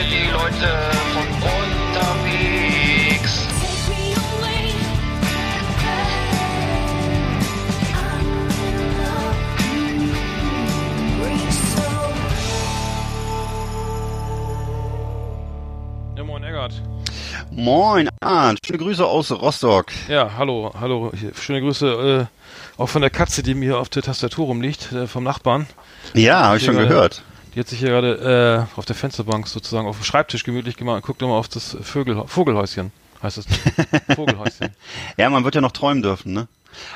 für die Leute von unterwegs. Ja, moin Eggert. Moin, Arndt. Schöne Grüße aus Rostock. Ja, hallo, hallo. Schöne Grüße äh, auch von der Katze, die mir auf der Tastatur rumliegt, äh, vom Nachbarn. Ja, habe ich schon gehört. Die hat sich hier gerade äh, auf der Fensterbank sozusagen auf dem Schreibtisch gemütlich gemacht und guckt immer auf das Vögel, Vogelhäuschen, heißt es. Vogelhäuschen. Ja, man wird ja noch träumen dürfen, ne?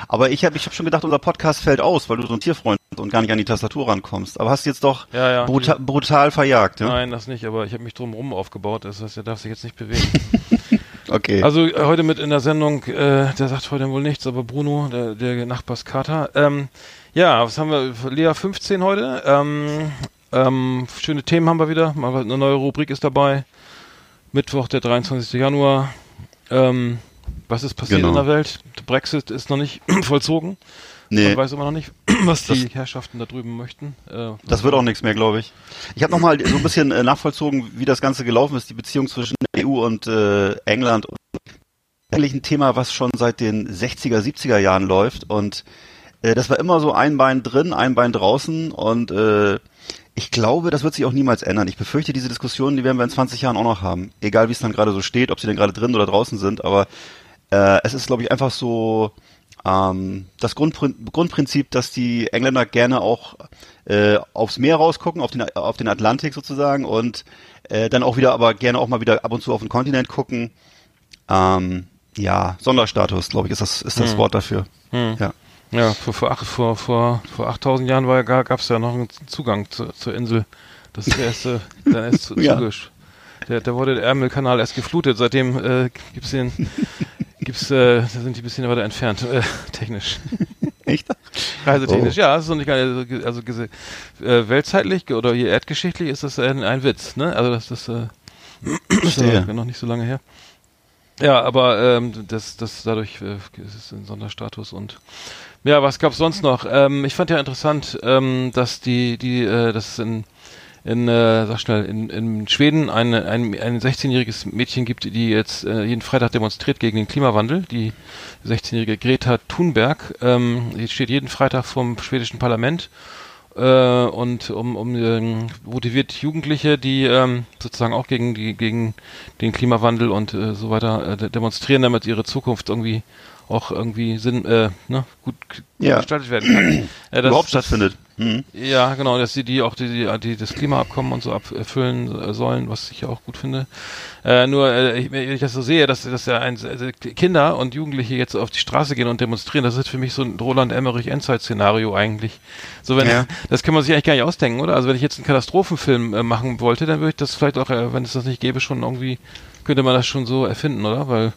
Aber ich habe ich hab schon gedacht, unser Podcast fällt aus, weil du so ein Tierfreund bist und gar nicht an die Tastatur rankommst. Aber hast du jetzt doch Ja, ja. bruta brutal verjagt, ja? Nein, das nicht, aber ich habe mich drumherum aufgebaut, das heißt, er darf sich jetzt nicht bewegen. Okay. Also äh, heute mit in der Sendung, äh, der sagt heute wohl nichts, aber Bruno, der, der Nachbarskater. Ähm, ja, was haben wir? Lea 15 heute. Ähm, ähm, schöne Themen haben wir wieder. Mal eine neue Rubrik ist dabei. Mittwoch, der 23. Januar. Ähm, was ist passiert Genau. in der Welt? Der Brexit ist noch nicht vollzogen. nee, Man weiß immer noch nicht, was die Das- Herrschaften da drüben möchten. Äh, das wird auch nichts mehr, glaube ich. Ich habe nochmal so ein bisschen äh, nachvollzogen, wie das Ganze gelaufen ist, die Beziehung zwischen der EU und äh, England. Eigentlich ein Thema, was schon seit den 60er, 70er Jahren läuft und äh, das war immer so ein Bein drin, ein Bein draußen und äh, ich glaube, das wird sich auch niemals ändern. Ich befürchte, diese Diskussionen, die werden wir in 20 Jahren auch noch haben. Egal, wie es dann gerade so steht, ob sie denn gerade drin oder draußen sind. Aber äh, es ist, glaube ich, einfach so ähm, das Grundprin Grundprinzip, dass die Engländer gerne auch äh, aufs Meer rausgucken, auf den, auf den Atlantik sozusagen und äh, dann auch wieder, aber gerne auch mal wieder ab und zu auf den Kontinent gucken. Ähm, ja, Sonderstatus, glaube ich, ist das, ist das Hm. Wort dafür. Hm. Ja. Ja, vor, vor, vor, vor, vor 8000 Jahren war, gab es ja noch einen Zugang zu, zur Insel. Das ist der erste, der ist zu, Ja. zugisch. Der, da wurde der Ärmelkanal erst geflutet. Seitdem äh, gibt's den, gibt's, äh, da sind die ein bisschen weiter entfernt, äh, technisch. Echt? Reisetechnisch, Oh. ja, das ist noch nicht nicht, also, also äh, weltzeitlich oder hier erdgeschichtlich ist das ein, ein Witz, ne? Also das, das äh, ist ja noch nicht so lange her. Ja, aber ähm, das, das dadurch äh, ist es ein Sonderstatus und ja, was gab's sonst noch? Ähm, ich fand ja interessant, ähm, dass die, die, äh, dass es in, in äh, sag schnell, in, in Schweden eine, ein, ein 16-jähriges Mädchen gibt, die jetzt äh, jeden Freitag demonstriert gegen den Klimawandel. Die 16-jährige Greta Thunberg, ähm, die steht jeden Freitag vom schwedischen Parlament äh, und um, um ähm, motiviert Jugendliche, die ähm, sozusagen auch gegen die gegen den Klimawandel und äh, so weiter äh, de- demonstrieren, damit ihre Zukunft irgendwie auch irgendwie Sinn, äh, ne, gut, Ja. gestaltet werden kann. Äh, das- Überhaupt stattfindet. Mhm. ja, genau, dass sie die auch die, die, die das Klimaabkommen und so erfüllen sollen, was ich ja auch gut finde. Äh, nur, äh, ich, wenn ich das so sehe, dass, dass ja ein, also Kinder und Jugendliche jetzt auf die Straße gehen und demonstrieren, das ist für mich so ein Roland Emmerich Endzeit-Szenario eigentlich. So wenn, Ja. das kann man sich eigentlich gar nicht ausdenken, oder? Also wenn ich jetzt einen Katastrophenfilm äh, machen wollte, dann würde ich das vielleicht auch, äh, wenn es das nicht gäbe, schon irgendwie könnte man das schon so erfinden, oder? Weil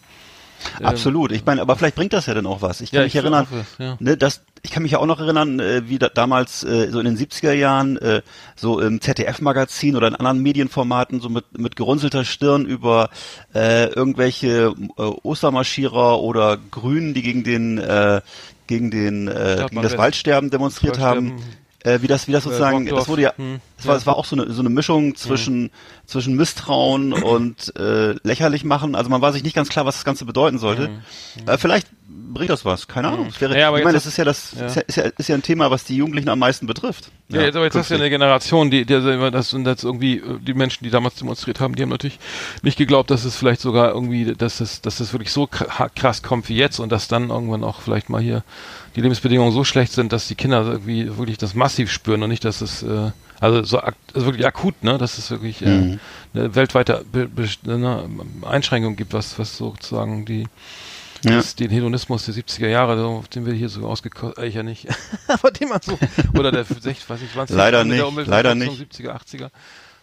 Absolut. Ich meine, aber vielleicht bringt das ja dann auch was. Ich kann Ja, mich ich erinnern, hoffe, ja. ne, das, ich kann mich ja auch noch erinnern, äh, wie da, damals äh, so in den 70er Jahren äh, so im ZDF-Magazin oder in anderen Medienformaten so mit, mit gerunzelter Stirn über äh, irgendwelche äh, Ostermarschierer oder Grünen, die gegen den äh, gegen den äh, gegen das. Waldsterben demonstriert haben. Äh, wie das wie das sozusagen, Brockdorf. das wurde ja Hm. es war, es war auch so eine, so eine Mischung zwischen, zwischen Misstrauen und äh, lächerlich machen. Also man war sich nicht ganz klar, was das Ganze bedeuten sollte. Äh, vielleicht bringt das was, keine Ahnung. Es wäre, Ja, aber ich meine, jetzt das ist ja das ja. Ist, ja, ist, ja, ist ja ein Thema, was die Jugendlichen am meisten betrifft. Ja, jetzt, aber jetzt hast du ja eine. Generation, die, die also das und das irgendwie äh, die Menschen, die damals demonstriert haben, die haben natürlich nicht geglaubt, dass es vielleicht sogar irgendwie, dass es, dass es wirklich so kr- krass kommt wie jetzt und dass dann irgendwann auch vielleicht mal hier die Lebensbedingungen so schlecht sind, dass die Kinder irgendwie wirklich das massiv spüren und nicht, dass es äh, also so also wirklich akut, ne, dass es wirklich äh, Mhm. eine weltweite Be Be eine Einschränkung gibt, was was sozusagen die Ja. den Hedonismus der 70er Jahre, den wir hier so ausgekostet, äh, ich ja nicht, aber den man so, oder der 60, weiß ich, 20 Leider nicht, leider nicht. 70er, 80er.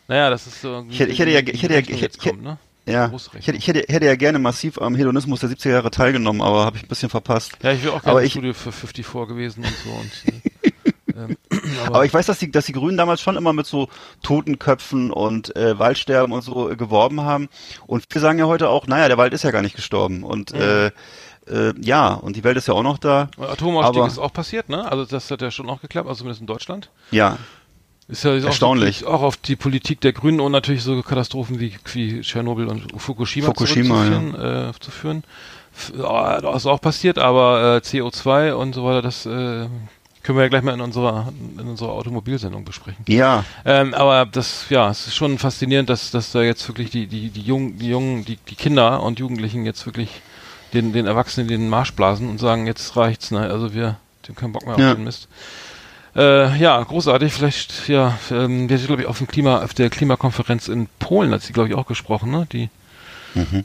Naja, das ist so. Ich hätte- ich hätte ja- ich hätte ja- ich hätte- kommt, ne? Ja, ich hätte, ich hätte, hätte ja gerne massiv am Hedonismus der 70er Jahre teilgenommen, aber habe ich ein bisschen verpasst. Ja, ich wäre auch Aber gerne im ich- Studio für 54 gewesen und so. Und, ähm, aber, Aber ich weiß, dass die, dass die Grünen damals schon immer mit so Totenköpfen und äh, Waldsterben und so äh, geworben haben. Und wir sagen ja heute auch, naja, der Wald ist ja gar nicht gestorben. Und äh, äh, ja, und die Welt ist ja auch noch da. Atomausstieg aber- ist auch passiert, ne? Also das hat ja schon auch geklappt, also zumindest in Deutschland. Ja, Ist ja ist Erstaunlich. Auch, auch auf die Politik der Grünen und natürlich so Katastrophen wie, wie Tschernobyl und Fukushima, Fukushima zurückzuführen, ja. äh, zu führen. F das ist auch passiert, aber äh, CO2 und so weiter, das äh, können wir ja gleich mal in unserer in unserer Automobilsendung besprechen. Ja. Ähm, aber das, ja, es ist schon faszinierend, dass dass da jetzt wirklich die die die jungen die jungen die die Kinder und Jugendlichen jetzt wirklich den den Erwachsenen den Marsch blasen und sagen, jetzt reicht's, ne? Also wir haben keinen Bock mehr Ja. auf den Mist. Äh, ja, großartig. Vielleicht, ja, ähm, wir sind, glaube ich, auf dem Klima, auf der Klimakonferenz in Polen hat sie, glaube ich, auch gesprochen, ne? Die,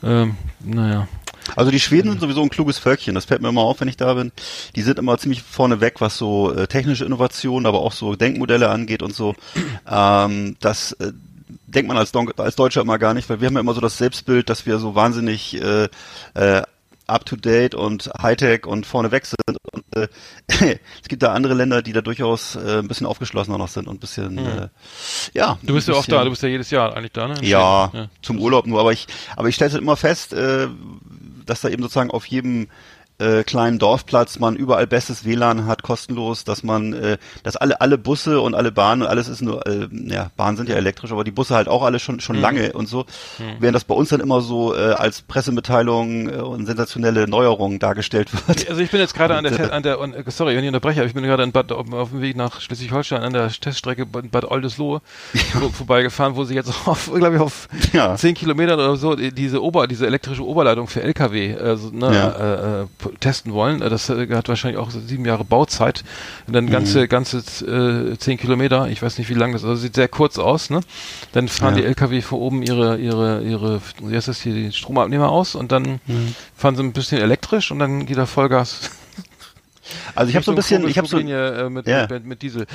ähm, naja. Also die Schweden sind sowieso ein kluges Völkchen. Das fällt mir immer auf, wenn ich da bin. Die sind immer ziemlich vorne weg, was so äh, technische Innovationen, aber auch so Denkmodelle angeht und so. Ähm, das äh, denkt man als, Don als Deutscher immer gar nicht, weil wir haben ja immer so das Selbstbild, dass wir so wahnsinnig äh, äh, up-to-date und Hightech und vorneweg sind. Und äh, es gibt da andere Länder, die da durchaus äh, ein bisschen aufgeschlossener noch sind und ein bisschen, äh, ja. Du bist ja oft bisschen- da, du bist ja jedes Jahr eigentlich da, ne? Ja, Schweden. zum Urlaub nur, aber ich, aber ich stelle immer fest, äh, dass da eben sozusagen auf jedem äh, kleinen Dorfplatz man überall bestes WLAN hat, kostenlos, dass man, äh, dass alle alle Busse und alle Bahnen und alles ist nur, äh, ja, Bahnen sind ja elektrisch, aber die Busse halt auch alle schon schon lange und so, während das bei uns dann immer so äh, als Pressemitteilung äh, und sensationelle Neuerungen dargestellt wird. Also ich bin jetzt gerade an der, äh, Te- an der, und, äh, sorry, wenn ich unterbreche, aber ich bin gerade in Bad, auf, dem Weg nach Schleswig-Holstein an der Teststrecke Bad, Bad Oldesloe vor- vorbeigefahren, wo sie jetzt auf, glaube ich, auf Ja. zehn Kilometern oder so die- diese Ober, diese elektrische Oberleitung für LKW also, ne, Ja. äh, äh, testen wollen. Das äh, hat wahrscheinlich auch sieben Jahre Bauzeit. Und dann ganze, Mhm. ganze äh, zehn Kilometer, ich weiß nicht wie lang das ist, also sieht sehr kurz aus, ne? Dann fahren Ja. die LKW von oben ihre, ihre, ihre, wie heißt das hier, die Stromabnehmer aus und dann Mhm. fahren sie ein bisschen elektrisch und dann geht da Vollgas. Also ich habe so ein bisschen, ich habe so, Linie, äh, mit, Ja. mit, mit Diesel.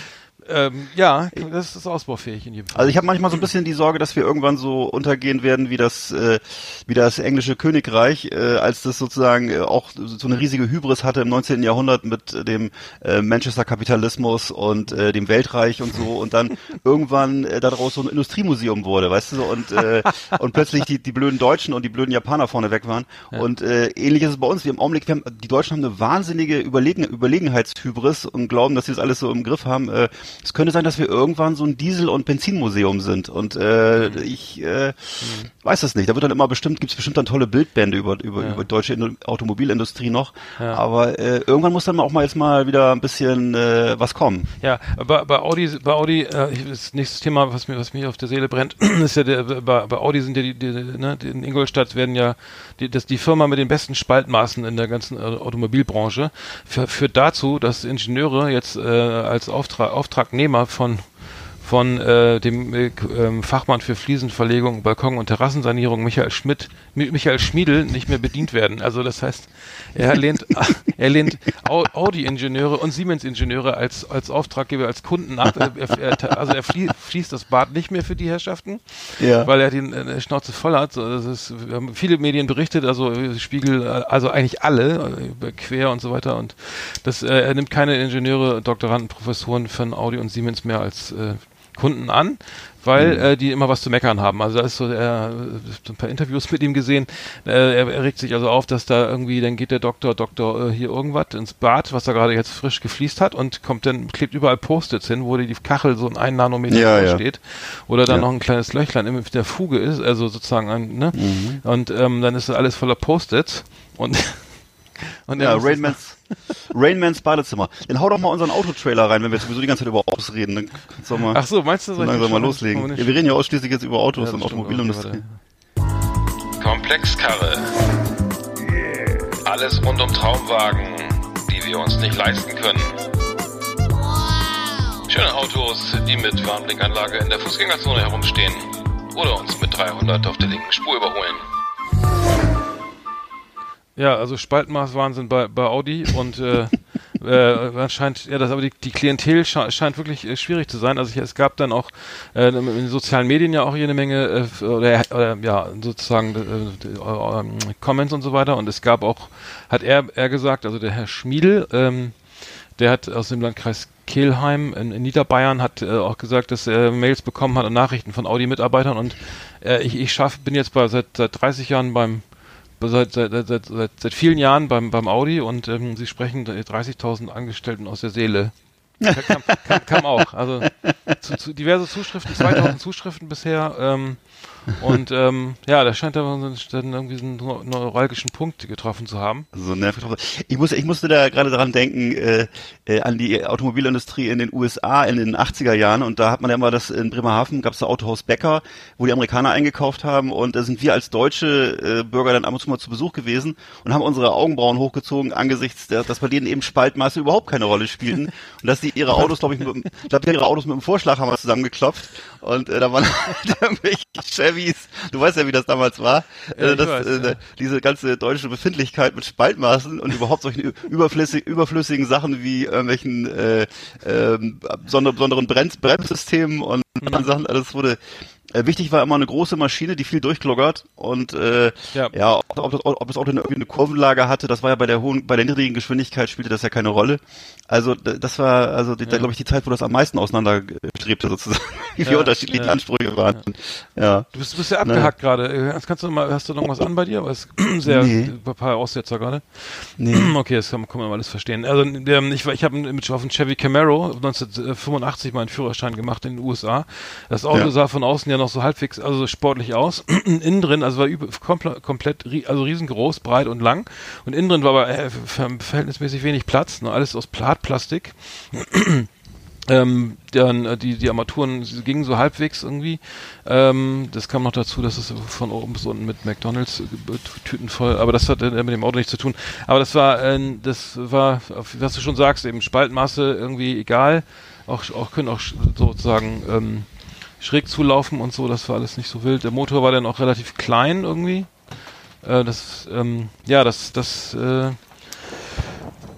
Ähm, ja, das ist ausbaufähig in jedem Fall. Also ich habe manchmal so ein bisschen die Sorge, dass wir irgendwann so untergehen werden wie das äh, wie das englische Königreich, äh, als das sozusagen äh, auch so eine riesige Hybris hatte im 19. Jahrhundert mit äh, dem äh, Manchester Kapitalismus und äh, dem Weltreich und so und dann irgendwann äh, daraus so ein Industriemuseum wurde, weißt du so und äh, und plötzlich die die blöden Deutschen und die blöden Japaner vorne weg waren und äh, ähnlich ist es bei uns. Wir im Augenblick, wir haben, die Deutschen haben eine wahnsinnige Überlegen, Überlegenheitshybris und glauben, dass sie das alles so im Griff haben. Äh, es könnte sein, dass wir irgendwann so ein Diesel- und Benzinmuseum sind. Und äh, ich äh, weiß das nicht. Da wird dann immer bestimmt, gibt's bestimmt dann tolle Bildbände über, über, Ja. über deutsche Indu- Automobilindustrie noch. Ja. Aber äh, irgendwann muss dann auch mal jetzt mal wieder ein bisschen äh, was kommen. Ja, bei, bei Audi, bei Audi, äh, das nächste Thema, was mir, was mir auf der Seele brennt, ist ja der, bei, bei Audi sind ja die, die ne, in Ingolstadt werden ja die, das, die Firma mit den besten Spaltmaßen in der ganzen Automobilbranche führt dazu, dass Ingenieure jetzt äh, als Auftrag, Auftragnehmer von von äh, dem äh, ähm, Fachmann für Fliesenverlegung, Balkon- und Terrassensanierung Michael Schmidt, Mi- Michael Schmiedel nicht mehr bedient werden. Also das heißt, er lehnt, er lehnt Au- Audi-Ingenieure und Siemens-Ingenieure als, als Auftraggeber, als Kunden ab. Also er flie, fließt das Bad nicht mehr für die Herrschaften, Ja. weil er die äh, Schnauze voll hat. Das ist, wir haben viele Medien berichtet, also Spiegel, also eigentlich alle, äh, über Quer und so weiter. Und das, äh, er nimmt keine Ingenieure, Doktoranden, Professoren von Audi und Siemens mehr als äh, Kunden an, weil äh, die immer was zu meckern haben. Also da ist so, er so ein paar Interviews mit ihm gesehen. Äh, er, er regt sich also auf, dass da irgendwie, dann geht der Doktor, Doktor äh, hier irgendwas ins Bad, was da gerade jetzt frisch gefliest hat und kommt dann, klebt überall Post-its hin, wo die Kachel so ein Nanometer Ja, steht. Oder dann Ja. noch ein kleines Löchlein in der Fuge ist, also sozusagen ein, ne? Mhm. Und ähm, dann ist das alles voller Post-its und und Ja, Rainmans, Rainmans Badezimmer. Dann hau doch mal unseren Autotrailer rein, wenn wir jetzt sowieso die ganze Zeit über Autos reden. Dann kannst du mal, Ach so, meinst du, so soll ich langsam mal loslegen. Ja, wir reden ja ausschließlich jetzt über Autos Ja, und. Automobilindustrie. Okay, Komplexkarre. Alles rund um Traumwagen, die wir uns nicht leisten können. Schöne Autos, die mit Warnblinkanlage in der Fußgängerzone herumstehen. Oder uns mit 300 auf der linken Spur überholen. Ja, also Spaltmaßwahnsinn bei, bei Audi und äh, äh, anscheinend, ja, das aber die, die Klientel sche scheint wirklich äh, schwierig zu sein. Also ich, es gab dann auch äh, in den sozialen Medien ja auch hier eine Menge äh, oder, oder ja sozusagen äh, äh, Comments und so weiter und es gab auch, hat er er gesagt, also der Herr Schmiedel, ähm, der hat aus dem Landkreis Kelheim in, in Niederbayern hat äh, auch gesagt, dass er Mails bekommen hat und Nachrichten von Audi-Mitarbeitern und äh, ich, ich schaff, bin jetzt bei seit, seit 30 Jahren beim seit, seit, seit, seit, seit, vielen Jahren beim, beim Audi und ähm, sie sprechen 30.000 Angestellten aus der Seele. Kam, kam, kam auch. Also zu, zu diverse Zuschriften, 2000 Zuschriften bisher. Ähm, und ähm, ja, da scheint aber dann irgendwie einen neuralgischen Punkt getroffen zu haben. So nervig Ich, muss, ich musste da gerade daran denken, äh, äh, an die Automobilindustrie in den USA in den 80er Jahren. Und da hat man ja immer das in Bremerhaven, gab es da Autohaus Becker, wo die Amerikaner eingekauft haben. Und da sind wir als deutsche äh, Bürger dann ab und zu mal zu Besuch gewesen und haben unsere Augenbrauen hochgezogen angesichts der, dass bei denen eben Spaltmaße überhaupt keine Rolle spielten. Und dass die ihre Autos, glaube ich, mit, ich glaube, ihre Autos mit dem Vorschlaghammer zusammengeklopft. Und äh, da waren halt irgendwelche Chevys. Du weißt ja, wie das damals war. Ja, äh, das, weiß, äh, ja. Diese ganze deutsche Befindlichkeit mit Spaltmaßen und überhaupt solchen überflüssig, überflüssigen Sachen wie irgendwelchen äh, äh, besonderen Bremssystemen und mhm. Sachen. Alles wurde äh, wichtig war immer eine große Maschine, die viel durchkloggert und äh, ja, ja ob, das, ob das Auto eine, irgendwie eine Kurvenlage hatte, das war ja bei der hohen, bei der niedrigen Geschwindigkeit spielte das ja keine Rolle. Also das war also die, ja. glaube ich die Zeit, wo das am meisten auseinanderstrebte sozusagen, wie ja, unterschiedliche ja. Ansprüche waren. Ja. Du bist, du bist ja abgehackt gerade. Äh, kannst du mal, hast du noch was an bei dir? Aber es sehr nee. ein paar Aussetzer gerade. Nee. Okay, das kann, kann man alles verstehen. Also ähm, ich, ich habe mit auf dem Chevy Camaro 1985 meinen Führerschein gemacht in den USA. Das Auto sah von außen ja noch so halbwegs also sportlich aus. innen drin, also war über, komplett, komplett also riesengroß, breit und lang. Und innen drin war aber äh, verhältnismäßig wenig Platz, nur alles aus Platplastik. Ähm, dann äh, die die Armaturen gingen so halbwegs irgendwie. Ähm, das kam noch dazu, dass es von oben bis unten mit McDonalds äh, Tüten voll, aber das hat äh, mit dem Auto nichts zu tun. Aber das war äh, das war was du schon sagst, eben Spaltmaße irgendwie egal. Auch auch können auch sozusagen ähm, schräg zulaufen und so, das war alles nicht so wild. Der Motor war dann auch relativ klein irgendwie. Äh, das, ähm, ja, das, das äh,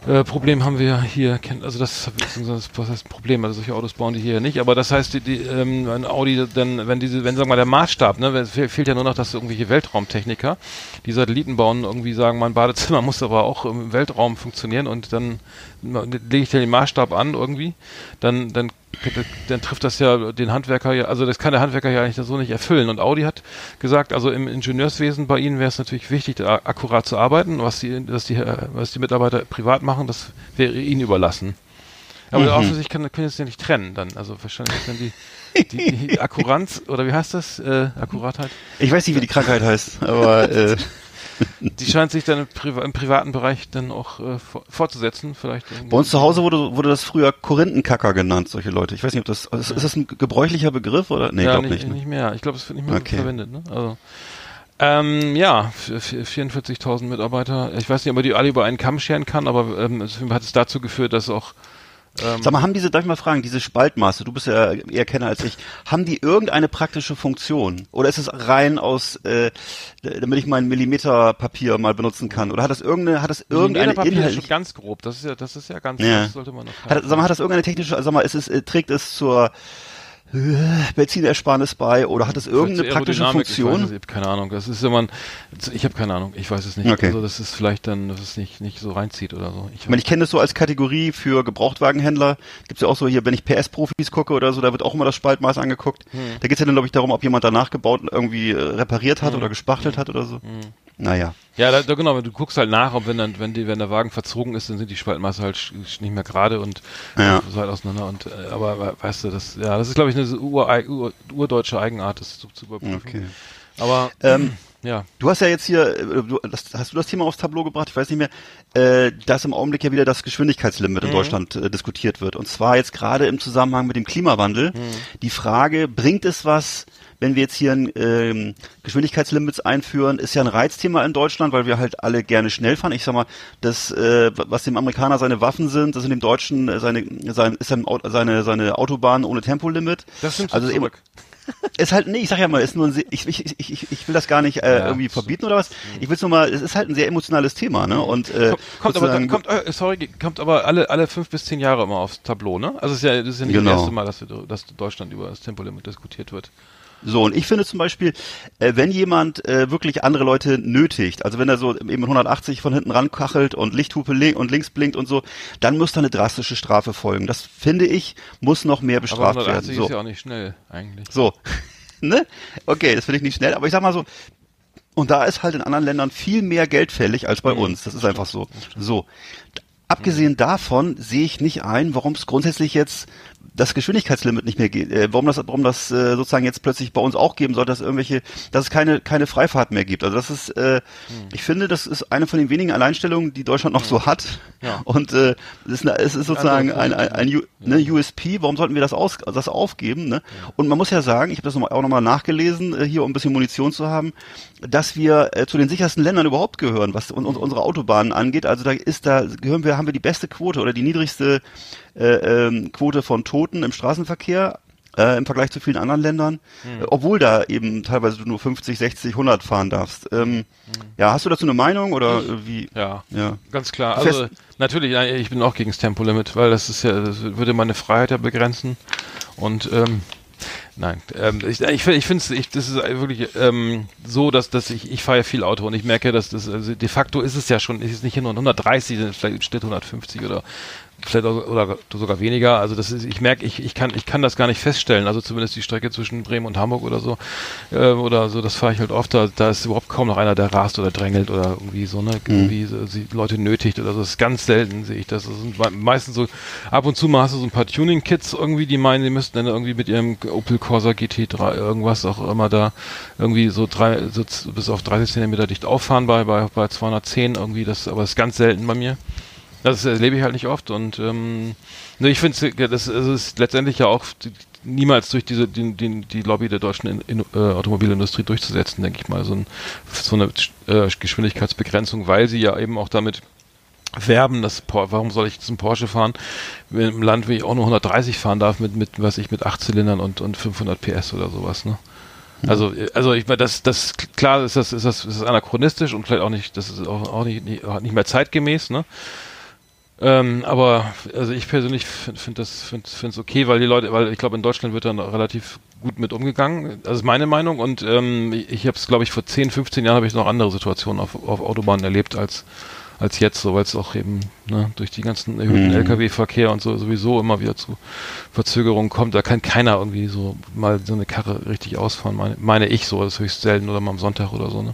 äh, Problem haben wir hier, also das, das was heißt Problem, also solche Autos bauen die hier nicht, aber das heißt, die, die ähm, ein Audi, dann, wenn diese, wenn sagen wir mal der Maßstab, ne, fehlt ja nur noch, dass irgendwelche Weltraumtechniker, die Satelliten bauen, irgendwie sagen, mein Badezimmer muss aber auch im Weltraum funktionieren und dann lege ich den Maßstab an irgendwie, dann, dann dann trifft das ja den Handwerker ja, also das kann der Handwerker ja eigentlich so nicht erfüllen. Und Audi hat gesagt, also im Ingenieurswesen bei ihnen wäre es natürlich wichtig, da akkurat zu arbeiten. Was die, was die, was die Mitarbeiter privat machen, das wäre ihnen überlassen. Aber mhm. offensichtlich kann, können es ja nicht trennen dann. Also wahrscheinlich ist dann die, die, die Akkuranz, oder wie heißt das? Äh, Akkuratheit? Ich weiß nicht, wie die Krankheit heißt, aber äh, die scheint sich dann im, Priva im privaten Bereich dann auch äh, fortzusetzen, vielleicht. Bei uns zu Hause wurde, wurde das früher Korinthenkacker genannt, solche Leute. Ich weiß nicht, ob das, ist, ist das ein gebräuchlicher Begriff oder? Nee, ja, glaube nicht. Ne? Nicht mehr. Ich glaube, es wird nicht mehr okay. verwendet, ne? Also. Ähm, ja, 44.000 Mitarbeiter. Ich weiß nicht, ob man die alle über einen Kamm scheren kann, aber ähm, es hat es dazu geführt, dass auch ähm, Sag mal, haben diese, darf ich mal fragen, diese Spaltmaße, du bist ja eher Kenner als ich, haben die irgendeine praktische Funktion? Oder ist es rein aus, äh, damit ich mein Millimeterpapier mal benutzen kann? Oder hat das irgendeine, hat das irgendeine Inhalt? Ist ganz grob, das ist ja, das ist ja ganz, ja. das sollte man noch. Hat, sag mal, hat das irgendeine technische, sag mal, ist es, äh, trägt es zur Benzinersparnis bei oder hat es irgendeine praktische Funktion? Ich, weiß, keine Ahnung. Das ist immer, ich habe keine Ahnung. Ich weiß es nicht. Okay. Also das ist vielleicht dann, dass es nicht nicht so reinzieht oder so. Ich, meine, ich kenne das so als Kategorie für Gebrauchtwagenhändler. Gibt's ja auch so hier, wenn ich PS-Profis gucke oder so, da wird auch immer das Spaltmaß angeguckt. Hm. Da geht's ja dann glaube ich darum, ob jemand danach gebaut irgendwie äh, repariert hat hm. oder gespachtelt hm. hat oder so. Hm. Naja. Ja, da, da, genau, du guckst halt nach, ob wenn dann, wenn die, wenn der Wagen verzogen ist, dann sind die Spaltmaße halt nicht mehr gerade und ja. so halt auseinander. Und äh, aber weißt du, das, ja, das ist glaube ich eine ur, ur, urdeutsche Eigenart, das zu, zu überprüfen. Okay. Aber ähm, ja. Du hast ja jetzt hier, äh, du, das, hast du das Thema aufs Tableau gebracht? Ich weiß nicht mehr, äh, dass im Augenblick ja wieder das Geschwindigkeitslimit mhm. in Deutschland äh, diskutiert wird. Und zwar jetzt gerade im Zusammenhang mit dem Klimawandel. Mhm. Die Frage, bringt es was, wenn wir jetzt hier ein ähm, Geschwindigkeitslimits einführen, ist ja ein Reizthema in Deutschland, weil wir halt alle gerne schnell fahren. Ich sag mal, das, äh, was dem Amerikaner seine Waffen sind, das sind dem Deutschen äh, seine, sein, ist sein, seine, seine Autobahn ohne Tempolimit. Das nimmt also zurück. ist halt, nee, ich sag ja mal, ist nur ein, ich, ich, ich, ich will das gar nicht äh, ja, irgendwie verbieten oder was. Ich will es nur mal, es ist halt ein sehr emotionales Thema, ne? Und äh, kommt, aber, kommt, äh, sorry, kommt aber alle alle fünf bis zehn Jahre immer aufs Tableau, ne? Also es ist ja, das ist ja nicht genau. das erste Mal, dass, dass Deutschland über das Tempolimit diskutiert wird. So, und ich finde zum Beispiel, äh, wenn jemand äh, wirklich andere Leute nötigt, also wenn er so eben 180 von hinten rankachelt und Lichthupe li und links blinkt und so, dann muss da eine drastische Strafe folgen. Das finde ich, muss noch mehr bestraft aber 180 werden. So. ist ja auch nicht schnell, eigentlich. So. ne? Okay, das finde ich nicht schnell, aber ich sag mal so, und da ist halt in anderen Ländern viel mehr Geld fällig als bei mhm, uns. Das ist einfach so. So abgesehen davon sehe ich nicht ein, warum es grundsätzlich jetzt das Geschwindigkeitslimit nicht mehr geht, äh, warum das, warum das äh, sozusagen jetzt plötzlich bei uns auch geben soll, dass irgendwelche, dass es keine keine Freifahrt mehr gibt. Also das ist, äh, hm. ich finde, das ist eine von den wenigen Alleinstellungen, die Deutschland noch so hat. Ja. Und äh, es ist, eine, es ist sozusagen ein, ein, ein, ein ne, USP. Warum sollten wir das aus, das aufgeben? Ne? Und man muss ja sagen, ich habe das noch auch nochmal nachgelesen, äh, hier um ein bisschen Munition zu haben, dass wir äh, zu den sichersten Ländern überhaupt gehören, was un, un, unsere Autobahnen angeht. Also da ist da gehören wir, haben wir die beste Quote oder die niedrigste äh, ähm, Quote von Toten im Straßenverkehr äh, im Vergleich zu vielen anderen Ländern, hm. äh, obwohl da eben teilweise du nur 50, 60, 100 fahren darfst. Ähm, hm. Ja, hast du dazu eine Meinung oder ich, wie? Ja, ja, ganz klar. Also Fest natürlich, ich bin auch gegen das Tempolimit, weil das ist ja, das würde meine Freiheit ja begrenzen und ähm, Nein, ähm, ich, ich, ich finde es, das ist wirklich ähm, so, dass, dass ich, ich fahre ja viel Auto und ich merke, dass das, also de facto ist es ja schon, ist es nicht nur 130, sind vielleicht Schnitt 150 oder vielleicht auch, oder sogar weniger. Also das ist, ich merke, ich, ich kann, ich kann das gar nicht feststellen. Also zumindest die Strecke zwischen Bremen und Hamburg oder so, äh, oder so, das fahre ich halt oft. Da, da ist überhaupt kaum noch einer, der rast oder drängelt oder irgendwie so, ne, mhm. irgendwie so, sie, Leute nötigt oder so. Das ist ganz selten, sehe ich das. Das sind meistens so, ab und zu mal hast du so ein paar Tuning-Kits irgendwie, die meinen, die müssten dann irgendwie mit ihrem Opel Corsa GT3 irgendwas auch immer da irgendwie so drei, so bis auf 30 Zentimeter dicht auffahren bei, bei, bei 210 irgendwie, das, aber das ist ganz selten bei mir. Das erlebe ich halt nicht oft und ähm, ne, ich finde, das, das ist letztendlich ja auch niemals durch diese die, die, die Lobby der deutschen in, in, äh, Automobilindustrie durchzusetzen, denke ich mal, so, ein, so eine äh, Geschwindigkeitsbegrenzung, weil sie ja eben auch damit werben, dass warum soll ich jetzt einen Porsche fahren, wenn im Land, wie ich auch nur 130 fahren darf mit mit was ich mit acht Zylindern und und 500 PS oder sowas, ne? Also, also ich meine, das, das klar ist das, ist das, ist das anachronistisch und vielleicht auch nicht, das ist auch, auch nicht, nicht, nicht mehr zeitgemäß, ne? Ähm, aber also ich persönlich finde find das finde es okay, weil die Leute, weil ich glaube in Deutschland wird dann relativ gut mit umgegangen. Das ist meine Meinung und ähm, ich, habe es glaube ich vor 10, 15 Jahren habe ich noch andere Situationen auf, auf Autobahnen erlebt als als jetzt, so weil es auch eben ne, durch die ganzen erhöhten mhm. Lkw-Verkehr und so sowieso immer wieder zu Verzögerungen kommt. Da kann keiner irgendwie so mal so eine Karre richtig ausfahren, meine, meine ich so. Das ist höchst selten oder mal am Sonntag oder so. Ne?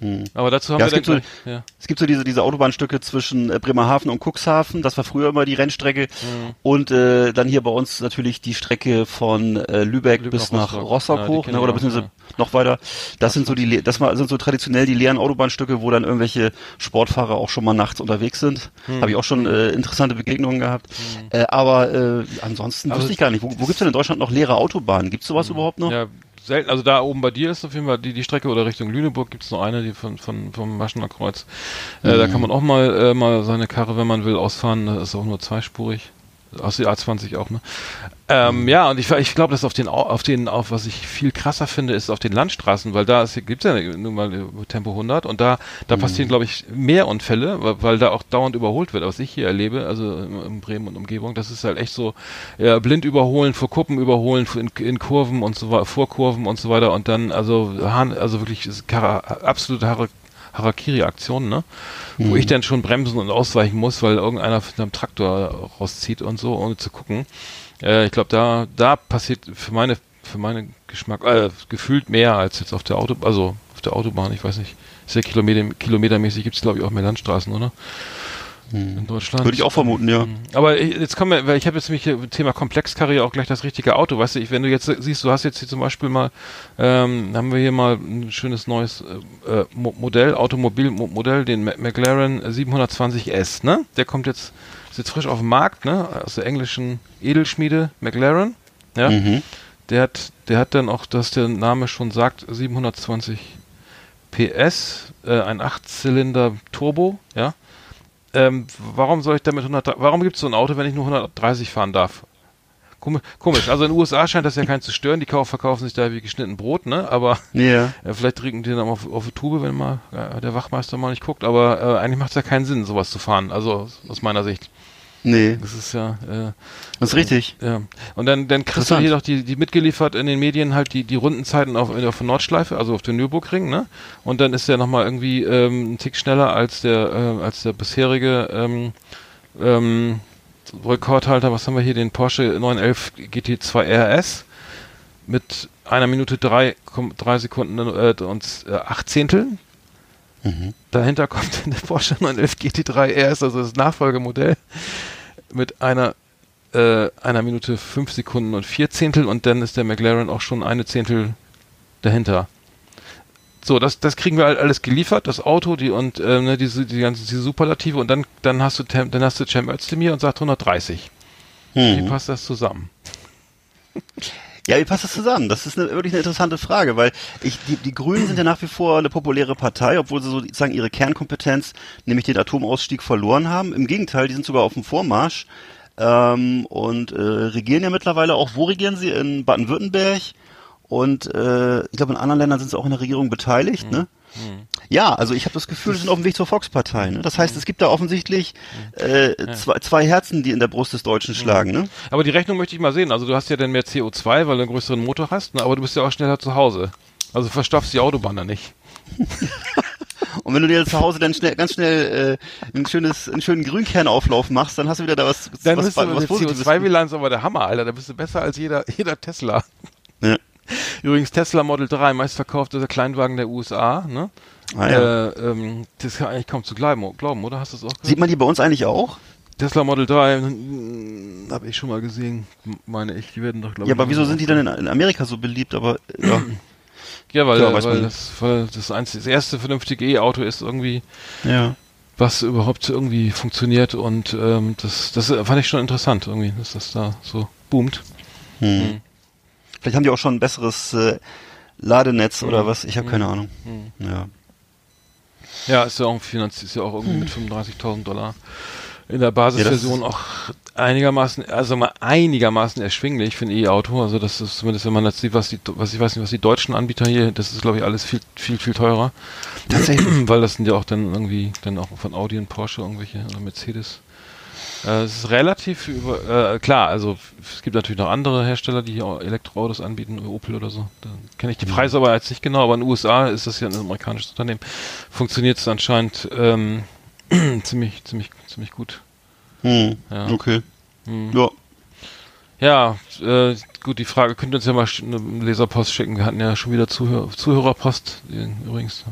Hm. Aber dazu haben ja, wir es gibt, so, ja. es gibt so diese, diese Autobahnstücke zwischen äh, Bremerhaven und Cuxhaven, das war früher immer die Rennstrecke. Hm. Und äh, dann hier bei uns natürlich die Strecke von äh, Lübeck, Lübeck bis nach Rostock, Rostock ja, hoch, ne, oder beziehungsweise noch weiter. Das sind so die, das sind so traditionell die leeren Autobahnstücke, wo dann irgendwelche Sportfahrer auch schon mal nachts unterwegs sind. Hm. Habe ich auch schon äh, interessante Begegnungen gehabt. Hm. Äh, aber äh, ansonsten also wüsste ich gar nicht. Wo, wo gibt's denn in Deutschland noch leere Autobahnen? Gibt's sowas hm. überhaupt noch? Selten, also da oben bei dir ist auf jeden Fall die, die Strecke oder Richtung Lüneburg gibt es noch eine, die von, von vom Maschener Kreuz. Äh, mhm. Da kann man auch mal äh, mal seine Karre, wenn man will, ausfahren. Das ist auch nur zweispurig. Aus der A20 auch, ne? Ähm, mhm. Ja, und ich, ich glaube, dass auf den, auf den, auf was ich viel krasser finde, ist auf den Landstraßen, weil da gibt es ja nun mal Tempo 100 und da, da mhm. passieren, glaube ich, mehr Unfälle, weil, weil, da auch dauernd überholt wird, was ich hier erlebe, also in Bremen und Umgebung, das ist halt echt so, ja, blind überholen, vor Kuppen überholen, in, in Kurven und so weiter, vor Kurven und so weiter und dann, also, also wirklich, absolute Haare Harakiri-Aktion, ne? Mhm. Wo ich dann schon bremsen und ausweichen muss, weil irgendeiner mit einem Traktor rauszieht und so, ohne zu gucken. Äh, ich glaube, da, da passiert für meine, für meinen Geschmack, äh, gefühlt mehr als jetzt auf der Auto, also auf der Autobahn, ich weiß nicht. Sehr Kilometer, kilometermäßig gibt es, glaube ich, auch mehr Landstraßen, oder? Hm. in Deutschland. Würde ich auch vermuten, ja. Hm. Aber jetzt kommen wir, weil ich habe jetzt nämlich hier Thema Komplexkarriere auch gleich das richtige Auto. Weißt du, ich, wenn du jetzt siehst, du hast jetzt hier zum Beispiel mal, ähm, haben wir hier mal ein schönes neues äh, Modell, Automobilmodell, den McLaren 720S, ne? Der kommt jetzt, ist jetzt frisch auf dem Markt, ne? Aus der englischen Edelschmiede McLaren, ja. Mhm. Der hat, der hat dann auch, dass der Name schon sagt, 720 PS, äh, ein Achtzylinder Turbo, ja ähm, warum soll ich damit 100, warum gibt es so ein Auto, wenn ich nur 130 fahren darf? Komisch. Also in den USA scheint das ja keinen zu stören. Die verkaufen sich da wie geschnitten Brot, ne? Aber yeah. äh, vielleicht trinken die dann auf, auf die Tube, wenn mal äh, der Wachmeister mal nicht guckt. Aber äh, eigentlich macht es ja keinen Sinn, sowas zu fahren. Also aus meiner Sicht. Nee. Das ist ja. Äh, das ist richtig. Ja. Und dann, dann kriegst du hier noch die, die mitgeliefert in den Medien halt die, die Rundenzeiten auf, auf der Nordschleife, also auf dem Nürburgring, ne? Und dann ist der nochmal irgendwie ähm, ein Tick schneller als der, äh, als der bisherige ähm, ähm, Rekordhalter. Was haben wir hier? Den Porsche 911 GT2 RS mit einer Minute drei, drei Sekunden äh, und äh, acht Zehnteln. Mhm. Dahinter kommt der Porsche 911 GT3 RS, also das Nachfolgemodell, mit einer, äh, einer Minute fünf Sekunden und vier Zehntel und dann ist der McLaren auch schon eine Zehntel dahinter. So, das, das kriegen wir halt alles geliefert, das Auto, die und äh, ne, diese, die ganzen diese Superlative und dann, dann hast du dann hast du Cem Özdemir und sagt 130. Hm. Wie passt das zusammen? Ja, wie passt das zusammen? Das ist eine, wirklich eine interessante Frage, weil ich, die, die Grünen sind ja nach wie vor eine populäre Partei, obwohl sie sozusagen ihre Kernkompetenz, nämlich den Atomausstieg, verloren haben. Im Gegenteil, die sind sogar auf dem Vormarsch ähm, und äh, regieren ja mittlerweile auch. Wo regieren sie? In Baden-Württemberg, und äh, ich glaube, in anderen Ländern sind sie auch in der Regierung beteiligt. Mhm. Ne? Mhm. Ja, also ich habe das Gefühl, sie sind auf dem Weg zur Volkspartei. Ne? Das heißt, es gibt da offensichtlich äh, zwei, zwei Herzen, die in der Brust des Deutschen schlagen. Ne? Aber die Rechnung möchte ich mal sehen. Also du hast ja dann mehr CO2, weil du einen größeren Motor hast, ne? aber du bist ja auch schneller zu Hause. Also verstopfst die Autobahn da nicht. Und wenn du dir zu Hause dann schnell, ganz schnell äh, ein schönes, einen schönen Grünkernauflauf machst, dann hast du wieder da was, dann was, bist was, du was CO2-Bilanz aber der Hammer, Alter. Da bist du besser als jeder, jeder Tesla. Ja. Übrigens Tesla Model 3, meistverkaufter Kleinwagen der USA, ne? Ah, ja. äh, ähm, das ist ja eigentlich kaum zu glauben, oder? Hast du das auch gehört? Sieht man die bei uns eigentlich auch? Tesla Model 3 hm, habe ich schon mal gesehen, meine ich. Die werden doch, glaube Ja, aber wieso sind die denn in, in, Amerika so beliebt? Aber ja. ja, weil, Klar, weil, das, weil das, einzige, das erste vernünftige E-Auto ist irgendwie, ja. was überhaupt irgendwie funktioniert und ähm, das, das fand ich schon interessant irgendwie, dass das da so boomt. Hm. Vielleicht haben die auch schon ein besseres äh, Ladenetz mhm. oder was, ich habe mhm. keine Ahnung. Mhm. Ja. Ja, ist ja auch finanziert, ist ja auch irgendwie mit 35.000 mhm. Dollar in der Basisversion ja, auch einigermaßen, also mal einigermaßen erschwinglich für ein E-Auto. Also das ist zumindest, wenn man das sieht, was die, was ich weiß nicht, was die deutschen Anbieter hier, das ist glaube ich alles viel, viel, viel teurer. Tatsächlich. Weil das sind ja auch dann irgendwie, dann auch von Audi und Porsche irgendwelche, oder Mercedes. Äh, es ist relativ über, äh, klar, also es gibt natürlich noch andere Hersteller, die hier Elektroautos anbieten, Opel oder so. Da kenne ich die Preise aber jetzt nicht genau, aber in den USA ist das ja ein amerikanisches Unternehmen. Funktioniert es anscheinend ähm, ziemlich, ziemlich, ziemlich gut. Hm, ja. Okay. Hm. Ja. Ja, äh, gut, die Frage, könnt ihr uns ja mal eine Leserpost schicken. Wir hatten ja schon wieder Zuhör Zuhörerpost, übrigens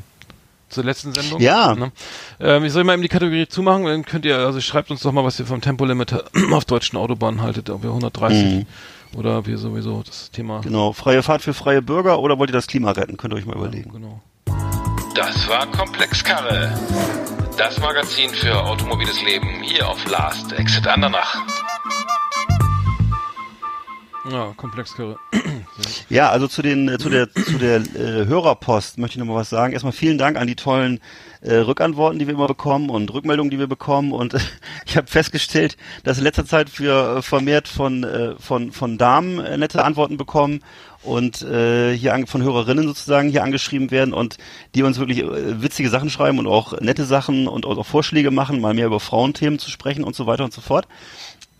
zur letzten Sendung. Ja. Ne? Ähm, ich soll mal eben die Kategorie zumachen, dann könnt ihr, also schreibt uns doch mal, was ihr vom Tempolimit auf deutschen Autobahnen haltet, ob ihr 130 mhm. oder ob ihr sowieso das Thema. Genau, freie Fahrt für freie Bürger oder wollt ihr das Klima retten? Könnt ihr euch mal überlegen. Ja, genau. Das war Komplexkarre. Das Magazin für automobiles Leben hier auf Last Exit Andernach. Ja, Komplexkarre. ja, also zu den äh, zu der zu der äh, Hörerpost möchte ich noch mal was sagen. Erstmal vielen Dank an die tollen äh, Rückantworten, die wir immer bekommen und Rückmeldungen, die wir bekommen. Und äh, ich habe festgestellt, dass in letzter Zeit wir äh, vermehrt von äh, von von Damen äh, nette Antworten bekommen und äh, hier an, von Hörerinnen sozusagen hier angeschrieben werden und die uns wirklich äh, witzige Sachen schreiben und auch nette Sachen und auch Vorschläge machen, mal mehr über Frauenthemen zu sprechen und so weiter und so fort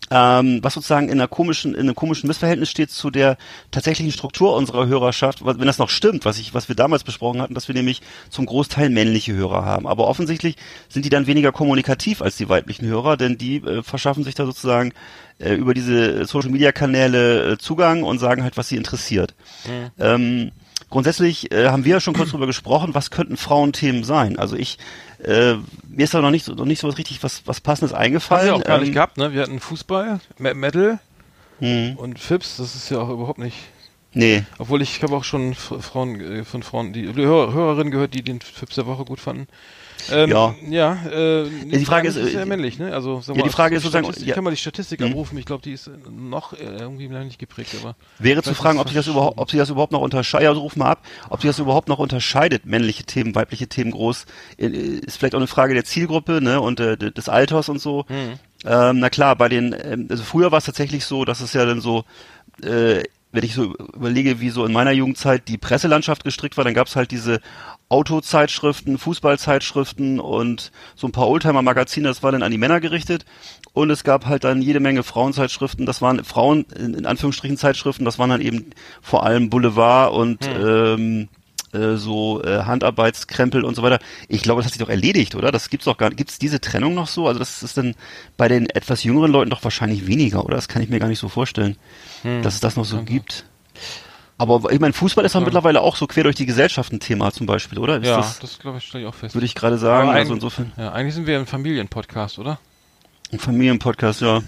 ähm, was sozusagen in einer komischen, in einem komischen Missverhältnis steht zu der tatsächlichen Struktur unserer Hörerschaft, wenn das noch stimmt, was ich, was wir damals besprochen hatten, dass wir nämlich zum Großteil männliche Hörer haben. Aber offensichtlich sind die dann weniger kommunikativ als die weiblichen Hörer, denn die äh, verschaffen sich da sozusagen äh, über diese Social Media Kanäle äh, Zugang und sagen halt, was sie interessiert. Mhm. Ähm, grundsätzlich äh, haben wir ja schon kurz drüber gesprochen, was könnten Frauenthemen sein. Also ich äh, mir ist da noch nicht so, noch nicht so was richtig was, was passendes eingefallen. Haben wir auch gar ähm, nicht gehabt, ne? Wir hatten Fußball, Metal hm. und Fips, das ist ja auch überhaupt nicht. Nee. Obwohl ich habe auch schon Frauen äh, von Frauen, die Hör, Hörerinnen gehört, die den Fips der Woche gut fanden. Ähm, ja. Ja, äh, ja, die Frage ist, ist sehr männlich, ne? Also, ja, die Frage ist sozusagen, ich kann mal die Statistik mhm. abrufen. Ich glaube, die ist noch irgendwie nicht geprägt, aber wäre zu fragen, ob sich das überhaupt, ob sich das überhaupt noch unterscheidet. Also ruf mal ab, ob sich das überhaupt noch unterscheidet, männliche Themen, weibliche Themen groß. Äh, ist vielleicht auch eine Frage der Zielgruppe, ne? Und äh, des Alters und so. Mhm. Ähm, na klar, bei den, ähm, also früher war es tatsächlich so, dass es ja dann so äh, wenn ich so überlege, wie so in meiner Jugendzeit die Presselandschaft gestrickt war, dann gab es halt diese Autozeitschriften, Fußballzeitschriften und so ein paar Oldtimer-Magazine, das war dann an die Männer gerichtet. Und es gab halt dann jede Menge Frauenzeitschriften, das waren Frauen, in, Anführungsstrichen Zeitschriften, das waren dann eben vor allem Boulevard und hm. ähm, äh, so äh, Handarbeitskrempel und so weiter. Ich glaube, das hat sich doch erledigt, oder? Das gibt's doch gar nicht. Gibt's diese Trennung noch so? Also das ist dann bei den etwas jüngeren Leuten doch wahrscheinlich weniger, oder? Das kann ich mir gar nicht so vorstellen, hm. dass es das noch so okay. gibt. Aber ich meine, Fußball ist doch mittlerweile auch so quer durch die Gesellschaft ein Thema zum Beispiel, oder? Ist ja, das, das, glaube ich, stelle ich auch fest. würde ich gerade sagen. Also insofern Ja, eigentlich sind wir ein Familienpodcast, oder? ein Familienpodcast, ja.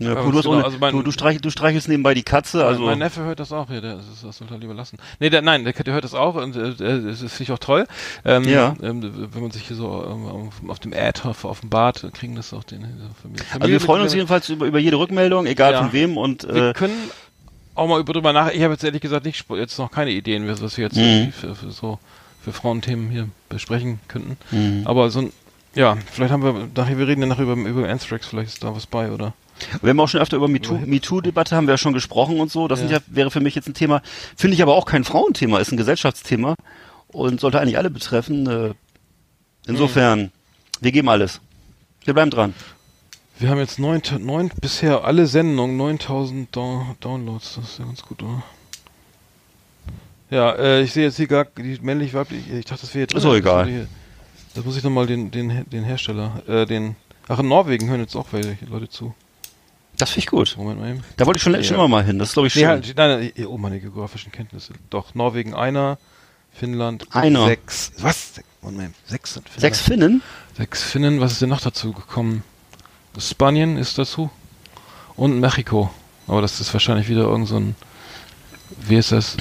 Ja, cool, du, genau, ohne, also mein- du, du, streich, du streichelst nebenbei die Katze, also mein Neffe hört das auch, ja, der, das, das sollte er lieber lassen. Nee, der, nein, der, der hört das auch und äh, das finde ich auch toll. Ähm, Ja. Ähm, wenn man sich hier so ähm, auf, auf dem Ad auf, auf dem Bad kriegen das auch den Familie. also wir freuen uns jedenfalls über, über jede Rückmeldung, egal Ja. von wem und Wir äh, können auch mal über drüber nach. Ich habe jetzt ehrlich gesagt nicht jetzt noch keine Ideen, was wir jetzt Mhm. für, für so für Frauenthemen hier besprechen könnten. Mhm. Aber so ein ja, vielleicht haben wir nachher, wir reden ja nachher über, über Anthrax, vielleicht ist da was bei, oder? Wir haben auch schon öfter über MeToo- Über- MeToo-Debatte haben wir ja schon gesprochen und so. Das Ja. wäre für mich jetzt ein Thema, finde ich aber auch kein Frauenthema, ist ein Gesellschaftsthema und sollte eigentlich alle betreffen. Äh, insofern, wir geben alles. Wir bleiben dran. Wir haben jetzt neun, neun bisher alle Sendungen, 9000 Down Downloads, das ist ja ganz gut, oder? Ja, äh, ich sehe jetzt hier gar die männlich weiblich. Ich dachte, das wäre jetzt Ist doch egal. Das, das muss ich nochmal den, den, den Hersteller, äh, den. Ach, in Norwegen hören jetzt auch welche Leute zu. Das finde ich gut. Moment mal eben. Da wollte ich schon, Ja. schon immer mal hin. Das ist, glaube ich, Nee, schön. halt, nein, nein, oh, meine geografischen Kenntnisse. Doch, Norwegen einer, Finnland Einer. sechs. Was? Moment. Sechs sind Finnland. Sechs Finnen? Sechs Finnen, was ist denn noch dazu gekommen? Spanien ist dazu. Und Mexiko. Aber das ist wahrscheinlich wieder irgend so ein, wie ist das?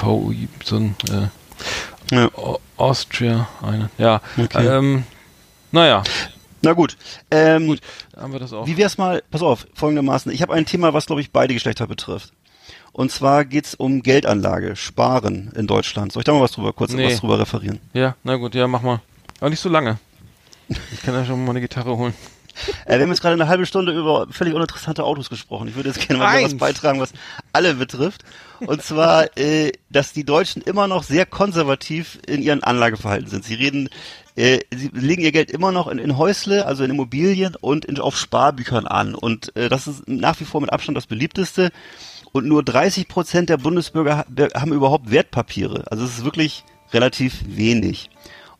VUI, so ein, äh, Ja. Au- Austria, eine. Ja, Okay. ähm, naja, Na gut. Ähm, Gut. haben wir das auch. Wie wär's mal, pass auf, folgendermaßen. Ich habe ein Thema, was, glaube ich, beide Geschlechter betrifft. Und zwar geht's um Geldanlage, Sparen in Deutschland. Soll ich da mal was drüber, kurz Nee. was drüber referieren? Ja, na gut, ja, mach mal. Aber nicht so lange. Ich kann ja schon mal eine Gitarre holen. Äh, wir haben jetzt gerade eine halbe Stunde über völlig uninteressante Autos gesprochen. Ich würde jetzt gerne mal was beitragen, was alle betrifft. Und zwar, äh, dass die Deutschen immer noch sehr konservativ in ihren Anlageverhalten sind. Sie reden, äh, sie legen ihr Geld immer noch in, in Häusle, also in Immobilien und in, auf Sparbüchern an. Und äh, das ist nach wie vor mit Abstand das beliebteste. Und nur 30 Prozent der Bundesbürger ha- haben überhaupt Wertpapiere. Also es ist wirklich relativ wenig.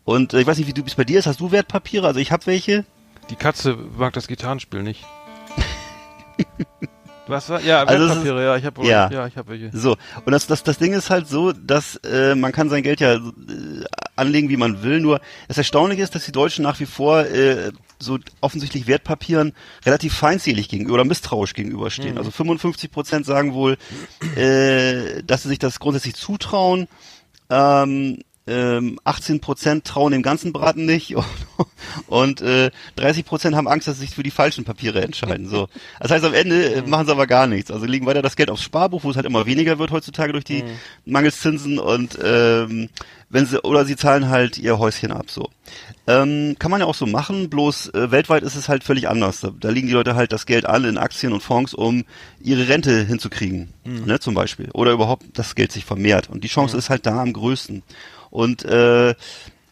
Und äh, ich weiß nicht, wie du es bei dir ist. Hast du Wertpapiere? Also ich habe welche. Die Katze mag das Gitarrenspiel nicht. Was war? Ja, Also Wertpapiere, ja, ich habe ja. ja, ich habe welche. So, und das, das, das Ding ist halt so, dass äh, man kann sein Geld ja äh, anlegen, wie man will, nur das Erstaunliche ist, dass die Deutschen nach wie vor äh, so offensichtlich Wertpapieren relativ feindselig gegenüber oder misstrauisch gegenüberstehen. Mhm. Also 55 Prozent sagen wohl, äh, dass sie sich das grundsätzlich zutrauen. Ähm, ähm, 18 Prozent trauen dem ganzen Braten nicht und, und äh, 30 Prozent haben Angst, dass sie sich für die falschen Papiere entscheiden. So, das heißt am Ende äh, machen sie aber gar nichts. Also legen weiter das Geld aufs Sparbuch, wo es halt immer weniger wird heutzutage durch die Mangelszinsen und ähm, wenn sie oder sie zahlen halt ihr Häuschen ab. So ähm, kann man ja auch so machen. Bloß äh, weltweit ist es halt völlig anders. Da, da legen die Leute halt das Geld an in Aktien und Fonds, um ihre Rente hinzukriegen, ne, zum Beispiel oder überhaupt das Geld sich vermehrt. Und die Chance ist halt da am größten. Und äh,